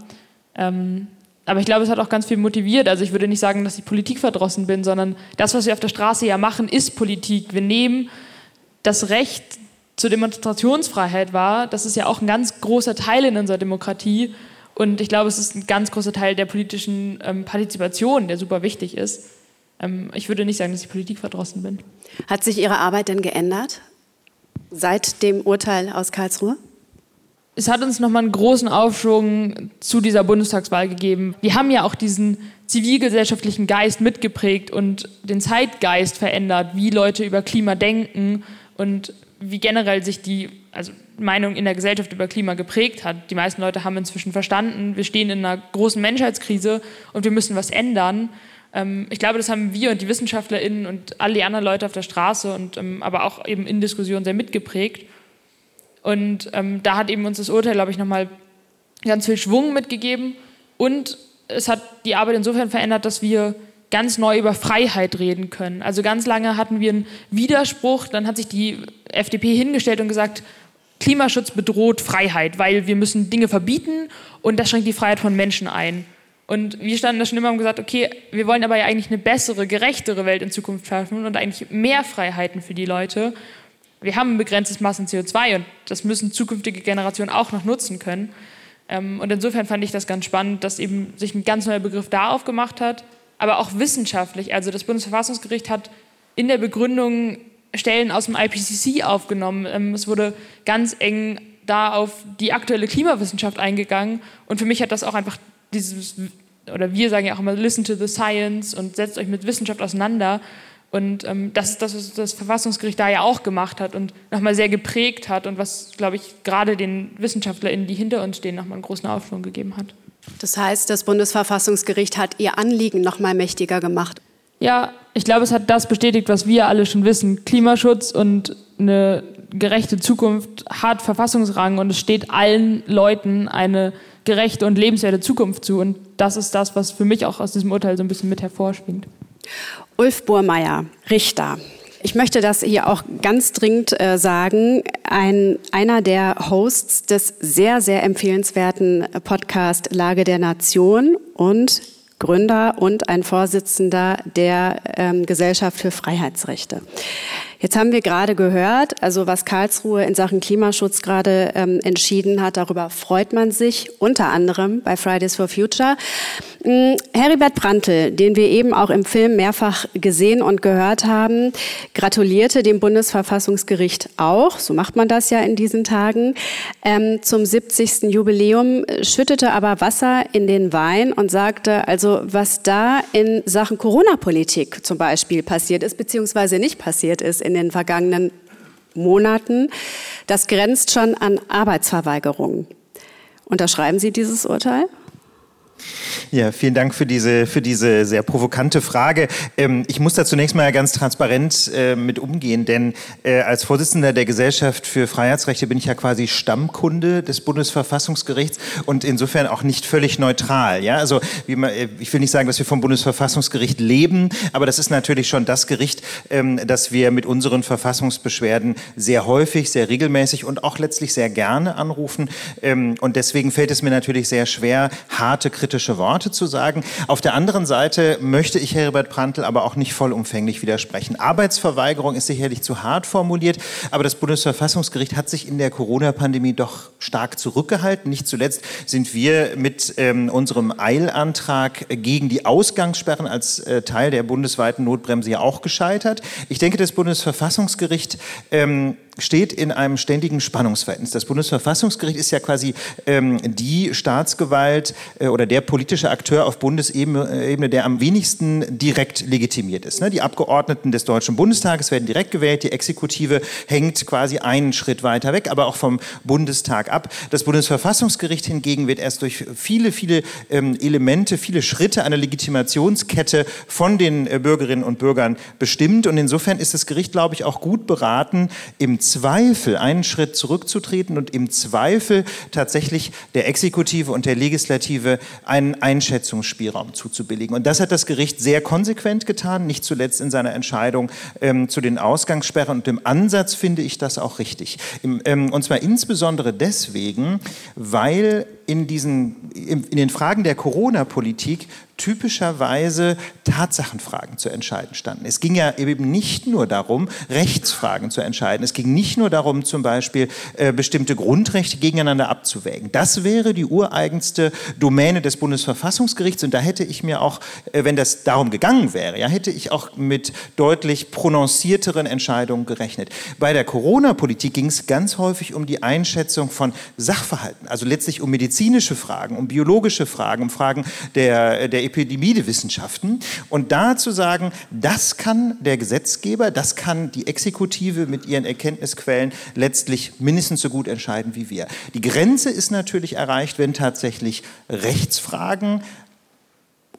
Ähm, aber ich glaube, es hat auch ganz viel motiviert. Also ich würde nicht sagen, dass ich politikverdrossen bin, sondern das, was wir auf der Straße ja machen, ist Politik. Wir nehmen das Recht zur Demonstrationsfreiheit war, das ist ja auch ein ganz großer Teil in unserer Demokratie. Und ich glaube, es ist ein ganz großer Teil der politischen ähm, Partizipation, der super wichtig ist. Ähm, ich würde nicht sagen, dass ich politikverdrossen bin. Hat sich Ihre Arbeit denn geändert seit dem Urteil aus Karlsruhe? Es hat uns nochmal einen großen Aufschwung zu dieser Bundestagswahl gegeben. Wir haben ja auch diesen zivilgesellschaftlichen Geist mitgeprägt und den Zeitgeist verändert, wie Leute über Klima denken und wie generell sich die also Meinung in der Gesellschaft über Klima geprägt hat. Die meisten Leute haben inzwischen verstanden, wir stehen in einer großen Menschheitskrise und wir müssen was ändern. Ähm, ich glaube, das haben wir und die WissenschaftlerInnen und alle die anderen Leute auf der Straße und ähm, aber auch eben in Diskussionen sehr mitgeprägt. Und ähm, da hat eben uns das Urteil, glaube ich, nochmal ganz viel Schwung mitgegeben und es hat die Arbeit insofern verändert, dass wir ganz neu über Freiheit reden können. Also ganz lange hatten wir einen Widerspruch, dann hat sich die FDP hingestellt und gesagt, Klimaschutz bedroht Freiheit, weil wir müssen Dinge verbieten und das schränkt die Freiheit von Menschen ein. Und wir standen da schon immer und gesagt, okay, wir wollen aber ja eigentlich eine bessere, gerechtere Welt in Zukunft schaffen und eigentlich mehr Freiheiten für die Leute. Wir haben ein begrenztes Maß an CO2 und das müssen zukünftige Generationen auch noch nutzen können. Ähm, und insofern fand ich das ganz spannend, dass eben sich ein ganz neuer Begriff da aufgemacht hat, aber auch wissenschaftlich. Also das Bundesverfassungsgericht hat in der Begründung Stellen aus dem IPCC aufgenommen. Ähm, es wurde ganz eng da auf die aktuelle Klimawissenschaft eingegangen. Und für mich hat das auch einfach dieses, oder wir sagen ja auch immer, listen to the science und setzt euch mit Wissenschaft auseinander. Und ähm, das ist das, was das Verfassungsgericht da ja auch gemacht hat und nochmal sehr geprägt hat und was, glaube ich, gerade den WissenschaftlerInnen, die hinter uns stehen, nochmal einen großen Aufschwung gegeben hat. Das heißt, das Bundesverfassungsgericht hat ihr Anliegen noch mal mächtiger gemacht. Ja, ich glaube, es hat das bestätigt, was wir alle schon wissen. Klimaschutz und eine gerechte Zukunft hat Verfassungsrang und es steht allen Leuten eine gerechte und lebenswerte Zukunft zu. Und das ist das, was für mich auch aus diesem Urteil so ein bisschen mit hervorschwingt. Ulf Burmeier, Richter. Ich möchte das hier auch ganz dringend äh, sagen. Ein, einer der Hosts des sehr, sehr empfehlenswerten Podcast Lage der Nation und Gründer und ein Vorsitzender der ähm, Gesellschaft für Freiheitsrechte. Jetzt haben wir gerade gehört, also was Karlsruhe in Sachen Klimaschutz gerade ähm, entschieden hat, darüber freut man sich, unter anderem bei Fridays for Future. Ähm, Heribert Prantl, den wir eben auch im Film mehrfach gesehen und gehört haben, gratulierte dem Bundesverfassungsgericht auch, so macht man das ja in diesen Tagen, ähm, zum 70. Jubiläum, schüttete aber Wasser in den Wein und sagte, also was da in Sachen Corona-Politik zum Beispiel passiert ist, beziehungsweise nicht passiert ist in in den vergangenen Monaten, das grenzt schon an Arbeitsverweigerung. Unterschreiben Sie dieses Urteil? Ja, vielen Dank für diese, für diese sehr provokante Frage. Ähm, ich muss da zunächst mal ganz transparent äh, mit umgehen, denn äh, als Vorsitzender der Gesellschaft für Freiheitsrechte bin ich ja quasi Stammkunde des Bundesverfassungsgerichts und insofern auch nicht völlig neutral. Ja, also man, äh, ich will nicht sagen, dass wir vom Bundesverfassungsgericht leben, aber das ist natürlich schon das Gericht, ähm, das wir mit unseren Verfassungsbeschwerden sehr häufig, sehr regelmäßig und auch letztlich sehr gerne anrufen. Ähm, und deswegen fällt es mir natürlich sehr schwer, harte kritische Worte zu sagen. Auf der anderen Seite möchte ich Herbert Prantl aber auch nicht vollumfänglich widersprechen. Arbeitsverweigerung ist sicherlich zu hart formuliert, aber das Bundesverfassungsgericht hat sich in der Corona-Pandemie doch stark zurückgehalten. Nicht zuletzt sind wir mit ähm, unserem Eilantrag gegen die Ausgangssperren als äh, Teil der bundesweiten Notbremse ja auch gescheitert. Ich denke, das Bundesverfassungsgericht ähm, steht in einem ständigen Spannungsverhältnis. Das Bundesverfassungsgericht ist ja quasi ähm, die Staatsgewalt äh, oder der politische Akteur auf Bundesebene, der am wenigsten direkt legitimiert ist. Ne? Die Abgeordneten des Deutschen Bundestages werden direkt gewählt, die Exekutive hängt quasi einen Schritt weiter weg, aber auch vom Bundestag ab. Das Bundesverfassungsgericht hingegen wird erst durch viele, viele ähm, Elemente, viele Schritte einer Legitimationskette von den äh, Bürgerinnen und Bürgern bestimmt. Und insofern ist das Gericht, glaube ich, auch gut beraten, im Zweifel einen Schritt zurückzutreten und im Zweifel tatsächlich der Exekutive und der Legislative einen Einschätzungsspielraum zuzubilligen. Und das hat das Gericht sehr konsequent getan, nicht zuletzt in seiner Entscheidung ähm, zu den Ausgangssperren. Und im Ansatz finde ich das auch richtig. Im, ähm, und zwar insbesondere deswegen, weil in, diesen, in, in den Fragen der Corona-Politik typischerweise Tatsachenfragen zu entscheiden standen. Es ging ja eben nicht nur darum, Rechtsfragen zu entscheiden. Es ging nicht nur darum, zum Beispiel äh, bestimmte Grundrechte gegeneinander abzuwägen. Das wäre die ureigenste Domäne des Bundesverfassungsgerichts und da hätte ich mir auch, äh, wenn das darum gegangen wäre, ja, hätte ich auch mit deutlich prononcierteren Entscheidungen gerechnet. Bei der Corona-Politik ging es ganz häufig um die Einschätzung von Sachverhalten, also letztlich um medizinische Fragen, um biologische Fragen, um Fragen der, der Epidemiewissenschaften. Und da zu sagen, das kann der Gesetzgeber, das kann die Exekutive mit ihren Erkenntnisquellen letztlich mindestens so gut entscheiden wie wir. Die Grenze ist natürlich erreicht, wenn tatsächlich Rechtsfragen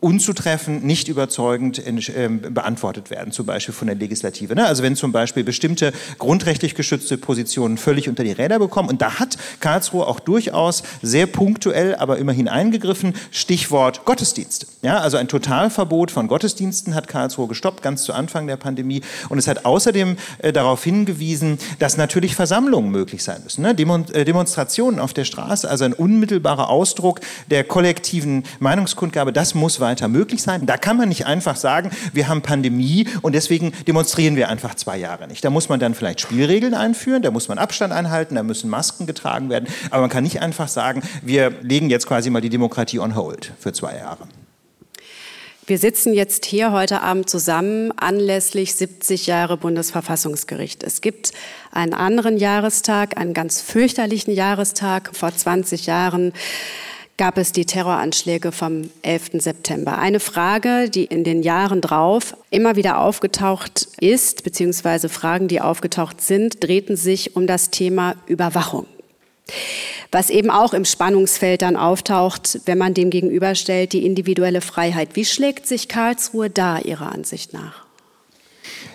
unzutreffend, nicht überzeugend ähm, beantwortet werden, zum Beispiel von der Legislative. Ne? Also wenn zum Beispiel bestimmte grundrechtlich geschützte Positionen völlig unter die Räder bekommen, und da hat Karlsruhe auch durchaus sehr punktuell, aber immerhin eingegriffen, Stichwort Gottesdienst. Ja, also ein Totalverbot von Gottesdiensten hat Karlsruhe gestoppt, ganz zu Anfang der Pandemie. Und es hat außerdem äh, darauf hingewiesen, dass natürlich Versammlungen möglich sein müssen. Ne? Äh, Demonstrationen auf der Straße, also ein unmittelbarer Ausdruck der kollektiven Meinungskundgabe, das muss weiter weiter möglich sein. Da kann man nicht einfach sagen, wir haben Pandemie und deswegen demonstrieren wir einfach zwei Jahre nicht. Da muss man dann vielleicht Spielregeln einführen, da muss man Abstand einhalten, da müssen Masken getragen werden, aber man kann nicht einfach sagen, wir legen jetzt quasi mal die Demokratie on hold für zwei Jahre. Wir sitzen jetzt hier heute Abend zusammen anlässlich 70 Jahre Bundesverfassungsgericht. Es gibt einen anderen Jahrestag, einen ganz fürchterlichen Jahrestag vor 20 Jahren gab es die Terroranschläge vom 11. September. Eine Frage, die in den Jahren drauf immer wieder aufgetaucht ist, beziehungsweise Fragen, die aufgetaucht sind, drehten sich um das Thema Überwachung. Was eben auch im Spannungsfeld dann auftaucht, wenn man dem gegenüberstellt, die individuelle Freiheit. Wie schlägt sich Karlsruhe da Ihrer Ansicht nach?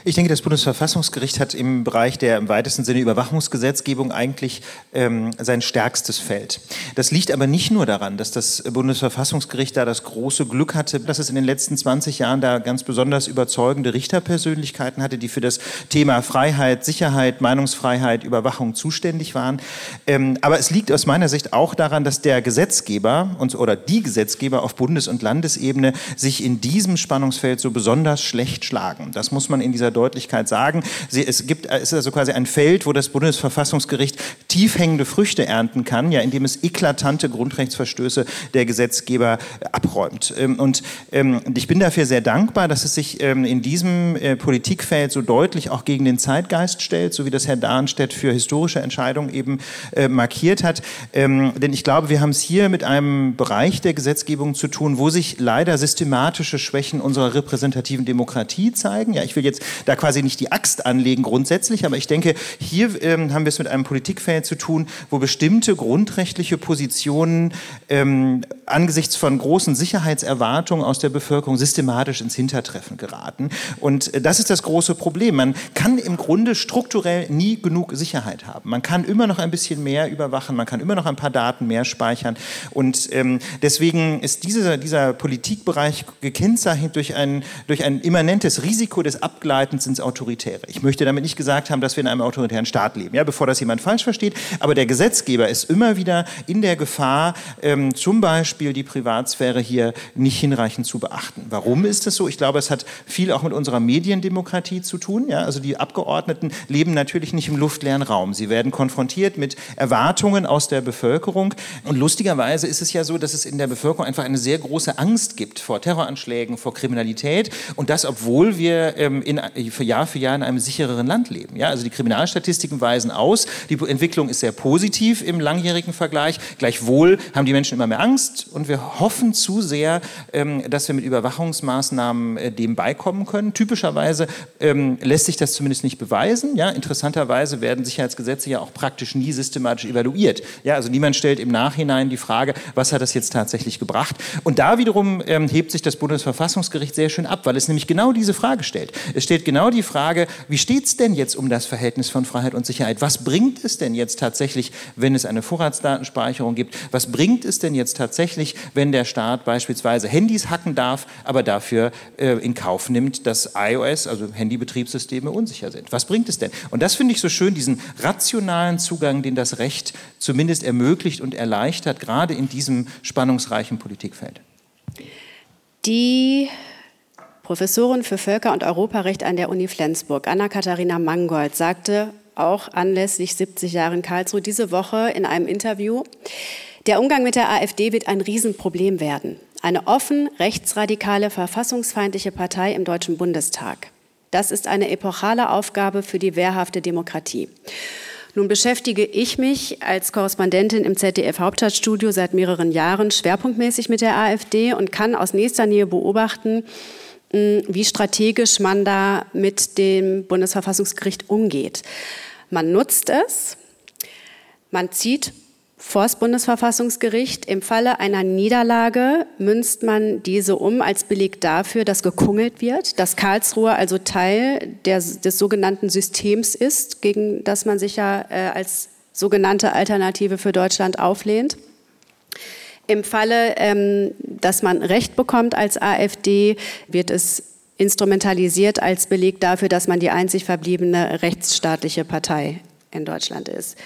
Ich denke, das Bundesverfassungsgericht hat im Bereich der im weitesten Sinne Überwachungsgesetzgebung eigentlich ähm, sein stärkstes Feld. Das liegt aber nicht nur daran, dass das Bundesverfassungsgericht da das große Glück hatte, dass es in den letzten 20 Jahren da ganz besonders überzeugende Richterpersönlichkeiten hatte, die für das Thema Freiheit, Sicherheit, Meinungsfreiheit, Überwachung zuständig waren. Ähm, aber es liegt aus meiner Sicht auch daran, dass der Gesetzgeber und, oder die Gesetzgeber auf Bundes- und Landesebene sich in diesem Spannungsfeld so besonders schlecht schlagen. Das muss man in dieser Deutlichkeit sagen. Sie, es gibt, es ist also quasi ein Feld, wo das Bundesverfassungsgericht tiefhängende Früchte ernten kann, ja, indem es eklatante Grundrechtsverstöße der Gesetzgeber abräumt. Ähm, und ähm, ich bin dafür sehr dankbar, dass es sich ähm, in diesem äh, Politikfeld so deutlich auch gegen den Zeitgeist stellt, so wie das Herr Dahnstedt für historische Entscheidungen eben äh, markiert hat. Denn ich glaube, wir haben es hier mit einem Bereich der Gesetzgebung zu tun, wo sich leider systematische Schwächen unserer repräsentativen Demokratie zeigen. Ja, ich will jetzt da quasi nicht die Axt anlegen grundsätzlich, aber ich denke, hier ähm, haben wir es mit einem Politikfeld zu tun, wo bestimmte grundrechtliche Positionen ähm, angesichts von großen Sicherheitserwartungen aus der Bevölkerung systematisch ins Hintertreffen geraten. Und äh, das ist das große Problem. Man kann im Grunde strukturell nie genug Sicherheit haben. Man kann immer noch ein bisschen mehr überwachen, man kann immer noch ein paar Daten mehr speichern. Und ähm, deswegen ist dieser, dieser Politikbereich gekennzeichnet durch ein, durch ein immanentes Risiko des Abgleitens ins Autoritäre. Ich möchte damit nicht gesagt haben, dass wir in einem autoritären Staat leben, ja, bevor das jemand falsch versteht. Aber der Gesetzgeber ist immer wieder in der Gefahr, ähm, zum Beispiel die Privatsphäre hier nicht hinreichend zu beachten. Warum ist das so? Ich glaube, es hat viel auch mit unserer Mediendemokratie zu tun. Ja? Also die Abgeordneten leben natürlich nicht im luftleeren Raum. Sie werden konfrontiert mit Erwartungen aus der Bevölkerung. Und lustigerweise ist es ja so, dass es in der Bevölkerung einfach eine sehr große Angst gibt vor Terroranschlägen, vor Kriminalität. Und das, obwohl wir ähm, in, für Jahr für Jahr in einem sichereren Land leben. Ja? Also die Kriminalstatistiken weisen aus, die Entwicklung ist sehr positiv im langjährigen Vergleich. Gleichwohl haben die Menschen immer mehr Angst und wir hoffen zu sehr, ähm, dass wir mit Überwachungsmaßnahmen äh, dem beikommen können. Typischerweise ähm, lässt sich das zumindest nicht beweisen. Ja? Interessanterweise werden Sicherheitsgesetze ja auch praktisch nie systematisch evaluiert. Ja? Also niemand stellt im Nachhinein die Frage, was hat das jetzt tatsächlich gebracht? Und da wiederum ähm, hebt sich das Bundesverfassungsgericht sehr schön ab, weil es nämlich genau diese Frage stellt. Es stellt genau die Frage, wie steht es denn jetzt um das Verhältnis von Freiheit und Sicherheit? Was bringt es denn jetzt tatsächlich, wenn es eine Vorratsdatenspeicherung gibt? Was bringt es denn jetzt tatsächlich, wenn der Staat beispielsweise Handys hacken darf, aber dafür äh, in Kauf nimmt, dass iOS, also Handybetriebssysteme, unsicher sind? Was bringt es denn? Und das finde ich so schön, diesen rationalen Zugang, den das Recht zumindest ermöglicht und erleichtert, gerade in diesem spannungsreichen Politikfeld. Die Professorin für Völker- und Europarecht an der Uni Flensburg, Anna-Katharina Mangold, sagte auch anlässlich 70 Jahre in Karlsruhe diese Woche in einem Interview, der Umgang mit der AfD wird ein Riesenproblem werden. Eine offen rechtsradikale, verfassungsfeindliche Partei im Deutschen Bundestag. Das ist eine epochale Aufgabe für die wehrhafte Demokratie. Nun beschäftige ich mich als Korrespondentin im ZDF Hauptstadtstudio seit mehreren Jahren schwerpunktmäßig mit der AfD und kann aus nächster Nähe beobachten, wie strategisch man da mit dem Bundesverfassungsgericht umgeht. Man nutzt es, man zieht vor das Bundesverfassungsgericht. Im Falle einer Niederlage münzt man diese um als Beleg dafür, dass gekungelt wird, dass Karlsruhe also Teil der, des sogenannten Systems ist, gegen das man sich ja äh, als sogenannte Alternative für Deutschland auflehnt. Im Falle, ähm, dass man Recht bekommt als AfD, wird es instrumentalisiert als Beleg dafür, dass man die einzig verbliebene rechtsstaatliche Partei in Deutschland ist.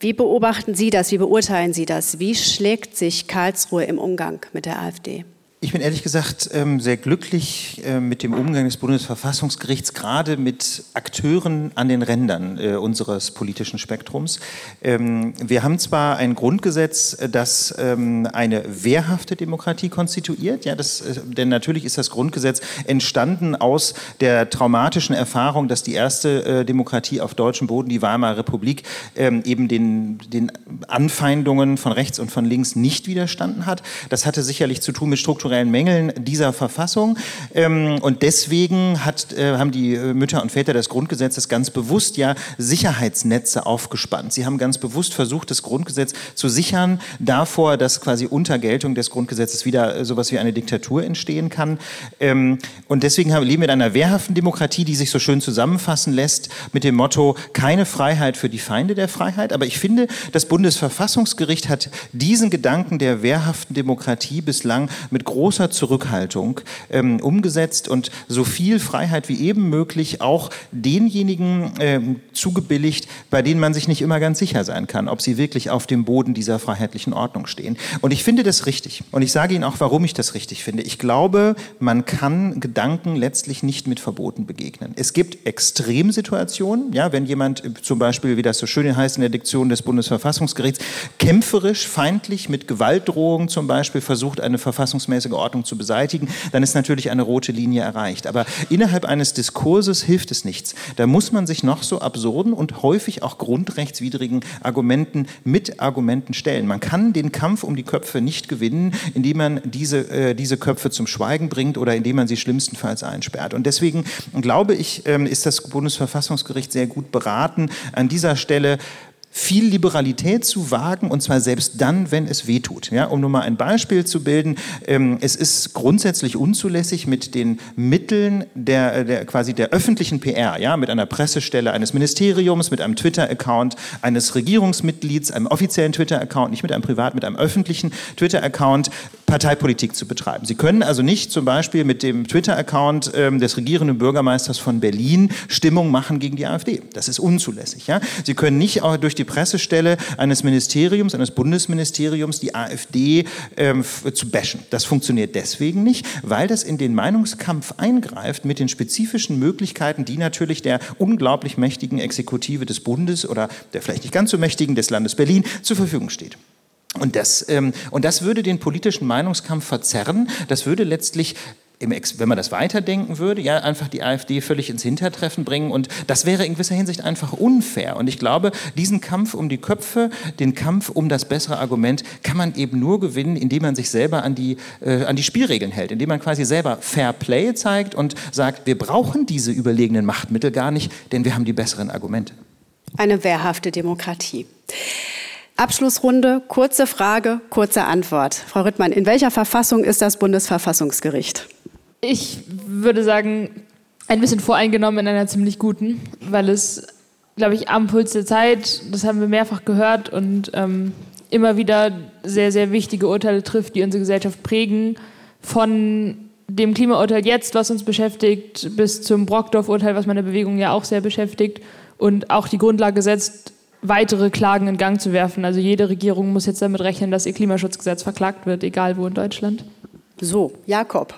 Wie beobachten Sie das? Wie beurteilen Sie das? Wie schlägt sich Karlsruhe im Umgang mit der AfD? Ich bin ehrlich gesagt ähm, sehr glücklich äh, mit dem Umgang des Bundesverfassungsgerichts, gerade mit Akteuren an den Rändern äh, unseres politischen Spektrums. Ähm, wir haben zwar ein Grundgesetz, äh, das ähm, eine wehrhafte Demokratie konstituiert, ja, das, denn natürlich ist das Grundgesetz entstanden aus der traumatischen Erfahrung, dass die erste Demokratie auf deutschem Boden, die Weimarer Republik, eben den, den Anfeindungen von rechts und von links nicht widerstanden hat. Das hatte sicherlich zu tun mit strukturellen strukturellen Mängeln dieser Verfassung. Ähm, und deswegen hat, äh, haben die äh, Mütter und Väter des Grundgesetzes ganz bewusst ja Sicherheitsnetze aufgespannt. Sie haben ganz bewusst versucht, das Grundgesetz zu sichern davor, dass quasi unter Geltung des Grundgesetzes wieder äh, sowas wie eine Diktatur entstehen kann. Ähm, und deswegen leben wir in einer wehrhaften Demokratie, die sich so schön zusammenfassen lässt mit dem Motto, keine Freiheit für die Feinde der Freiheit. Aber ich finde, das Bundesverfassungsgericht hat diesen Gedanken der wehrhaften Demokratie bislang mit großer Zurückhaltung ähm, umgesetzt und so viel Freiheit wie eben möglich auch denjenigen ähm, zugebilligt, bei denen man sich nicht immer ganz sicher sein kann, ob sie wirklich auf dem Boden dieser freiheitlichen Ordnung stehen. Und ich finde das richtig. Und ich sage Ihnen auch, warum ich das richtig finde. Ich glaube, man kann Gedanken letztlich nicht mit Verboten begegnen. Es gibt Extremsituationen, ja, wenn jemand zum Beispiel, wie das so schön heißt in der Diktion des Bundesverfassungsgerichts, kämpferisch, feindlich mit Gewaltdrohungen zum Beispiel versucht, eine verfassungsmäßige Ordnung zu beseitigen, dann ist natürlich eine rote Linie erreicht. Aber innerhalb eines Diskurses hilft es nichts. Da muss man sich noch so absurden und häufig auch grundrechtswidrigen Argumenten mit Argumenten stellen. Man kann den Kampf um die Köpfe nicht gewinnen, indem man diese, äh, diese Köpfe zum Schweigen bringt oder indem man sie schlimmstenfalls einsperrt. Und deswegen glaube ich, ähm, ist das Bundesverfassungsgericht sehr gut beraten, an dieser Stelle viel Liberalität zu wagen und zwar selbst dann, wenn es wehtut. Ja, um nur mal ein Beispiel zu bilden, ähm, es ist grundsätzlich unzulässig mit den Mitteln der, der quasi der öffentlichen PR, ja, mit einer Pressestelle eines Ministeriums, mit einem Twitter-Account eines Regierungsmitglieds, einem offiziellen Twitter-Account, nicht mit einem privat, mit einem öffentlichen Twitter-Account Parteipolitik zu betreiben. Sie können also nicht zum Beispiel mit dem Twitter-Account ähm, des regierenden Bürgermeisters von Berlin Stimmung machen gegen die AfD. Das ist unzulässig. Ja? Sie können nicht auch durch die Pressestelle eines Ministeriums, eines Bundesministeriums die AfD ähm, zu bashen. Das funktioniert deswegen nicht, weil das in den Meinungskampf eingreift mit den spezifischen Möglichkeiten, die natürlich der unglaublich mächtigen Exekutive des Bundes oder der vielleicht nicht ganz so mächtigen des Landes Berlin zur Verfügung steht. Und das, ähm, und das würde den politischen Meinungskampf verzerren. Das würde letztlich wenn man das weiterdenken würde, ja, einfach die AfD völlig ins Hintertreffen bringen. Und das wäre in gewisser Hinsicht einfach unfair. Und ich glaube, diesen Kampf um die Köpfe, den Kampf um das bessere Argument, kann man eben nur gewinnen, indem man sich selber an die, äh, an die Spielregeln hält, indem man quasi selber Fair Play zeigt und sagt, wir brauchen diese überlegenen Machtmittel gar nicht, denn wir haben die besseren Argumente. Eine wehrhafte Demokratie. Abschlussrunde, kurze Frage, kurze Antwort. Frau Rittmann, in welcher Verfassung ist das Bundesverfassungsgericht? Ich würde sagen, ein bisschen voreingenommen in einer ziemlich guten, weil es, glaube ich, am Puls der Zeit, das haben wir mehrfach gehört und ähm, immer wieder sehr, sehr wichtige Urteile trifft, die unsere Gesellschaft prägen. Von dem Klimaurteil jetzt, was uns beschäftigt, bis zum Brockdorf-Urteil, was meine Bewegung ja auch sehr beschäftigt und auch die Grundlage setzt, weitere Klagen in Gang zu werfen. Also jede Regierung muss jetzt damit rechnen, dass ihr Klimaschutzgesetz verklagt wird, egal wo in Deutschland. So, Jakob,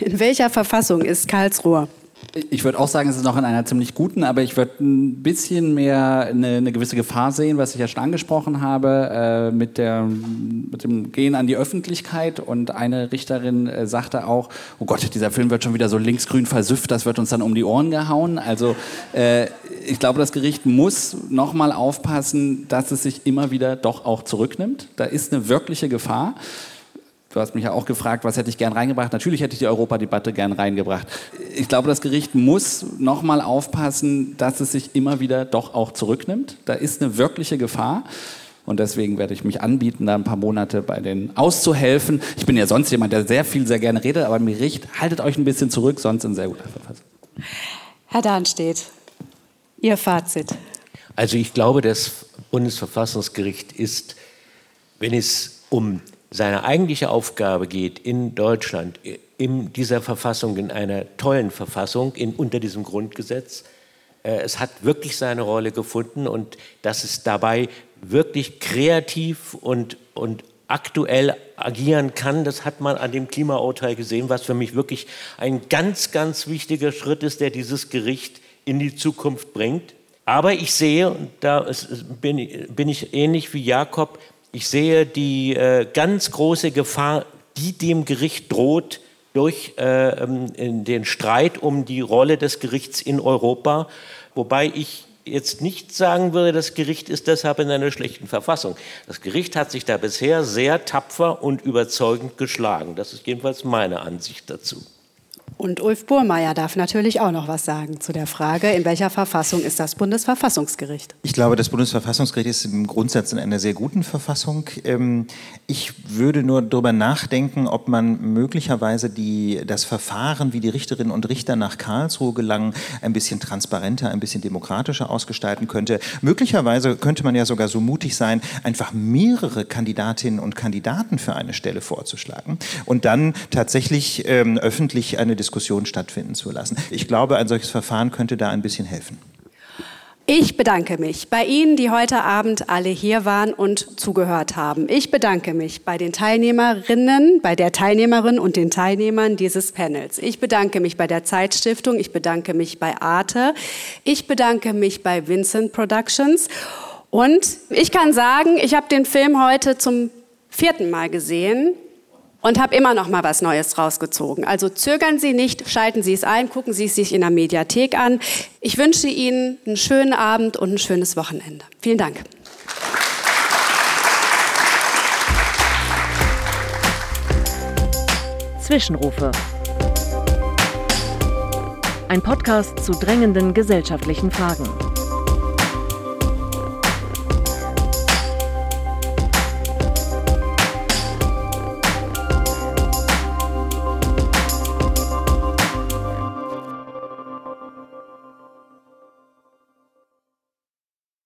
in welcher Verfassung ist Karlsruhe? Ich würde auch sagen, es ist noch in einer ziemlich guten, aber ich würde ein bisschen mehr eine, eine, gewisse Gefahr sehen, was ich ja schon angesprochen habe, äh, mit, der, mit dem Gehen an die Öffentlichkeit. Und eine Richterin äh, sagte auch, oh Gott, dieser Film wird schon wieder so linksgrün versüfft, das wird uns dann um die Ohren gehauen. Also äh, ich glaube, das Gericht muss nochmal aufpassen, dass es sich immer wieder doch auch zurücknimmt. Da ist eine wirkliche Gefahr. Du hast mich ja auch gefragt, was hätte ich gern reingebracht. Natürlich hätte ich die Europadebatte gern reingebracht. Ich glaube, das Gericht muss nochmal aufpassen, dass es sich immer wieder doch auch zurücknimmt. Da ist eine wirkliche Gefahr. Und deswegen werde ich mich anbieten, da ein paar Monate bei denen auszuhelfen. Ich bin ja sonst jemand, der sehr viel, sehr gerne redet, aber im Gericht haltet euch ein bisschen zurück, sonst in sehr guter Verfassung. Herr Dahnstedt, Ihr Fazit. Also ich glaube, das Bundesverfassungsgericht ist, wenn es um seine eigentliche Aufgabe geht in Deutschland, in dieser Verfassung, in einer tollen Verfassung, in, unter diesem Grundgesetz, äh, es hat wirklich seine Rolle gefunden und dass es dabei wirklich kreativ und, und aktuell agieren kann, das hat man an dem Klimaurteil gesehen, was für mich wirklich ein ganz, ganz wichtiger Schritt ist, der dieses Gericht in die Zukunft bringt. Aber ich sehe, da bin, bin ich ähnlich wie Jakob, ich sehe die äh, ganz große Gefahr, die dem Gericht droht durch äh, ähm, den Streit um die Rolle des Gerichts in Europa. Wobei ich jetzt nicht sagen würde, das Gericht ist deshalb in einer schlechten Verfassung. Das Gericht hat sich da bisher sehr tapfer und überzeugend geschlagen. Das ist jedenfalls meine Ansicht dazu. Und Ulf Burmeier darf natürlich auch noch was sagen zu der Frage, in welcher Verfassung ist das Bundesverfassungsgericht? Ich glaube, das Bundesverfassungsgericht ist im Grundsatz in einer sehr guten Verfassung. Ähm, ich würde nur darüber nachdenken, ob man möglicherweise die, das Verfahren, wie die Richterinnen und Richter nach Karlsruhe gelangen, ein bisschen transparenter, ein bisschen demokratischer ausgestalten könnte. Möglicherweise könnte man ja sogar so mutig sein, einfach mehrere Kandidatinnen und Kandidaten für eine Stelle vorzuschlagen und dann tatsächlich ähm, öffentlich eine Diskussion Diskussion stattfinden zu lassen. Ich glaube, ein solches Verfahren könnte da ein bisschen helfen. Ich bedanke mich bei Ihnen, die heute Abend alle hier waren und zugehört haben. Ich bedanke mich bei den Teilnehmerinnen, bei der Teilnehmerin und den Teilnehmern dieses Panels. Ich bedanke mich bei der Zeitstiftung. Ich bedanke mich bei Arte. Ich bedanke mich bei Vincent Productions. Und ich kann sagen, ich habe den Film heute zum vierten Mal gesehen und habe immer noch mal was Neues rausgezogen. Also zögern Sie nicht, schalten Sie es ein, gucken Sie es sich in der Mediathek an. Ich wünsche Ihnen einen schönen Abend und ein schönes Wochenende. Vielen Dank. Zwischenrufe. Ein Podcast zu drängenden gesellschaftlichen Fragen.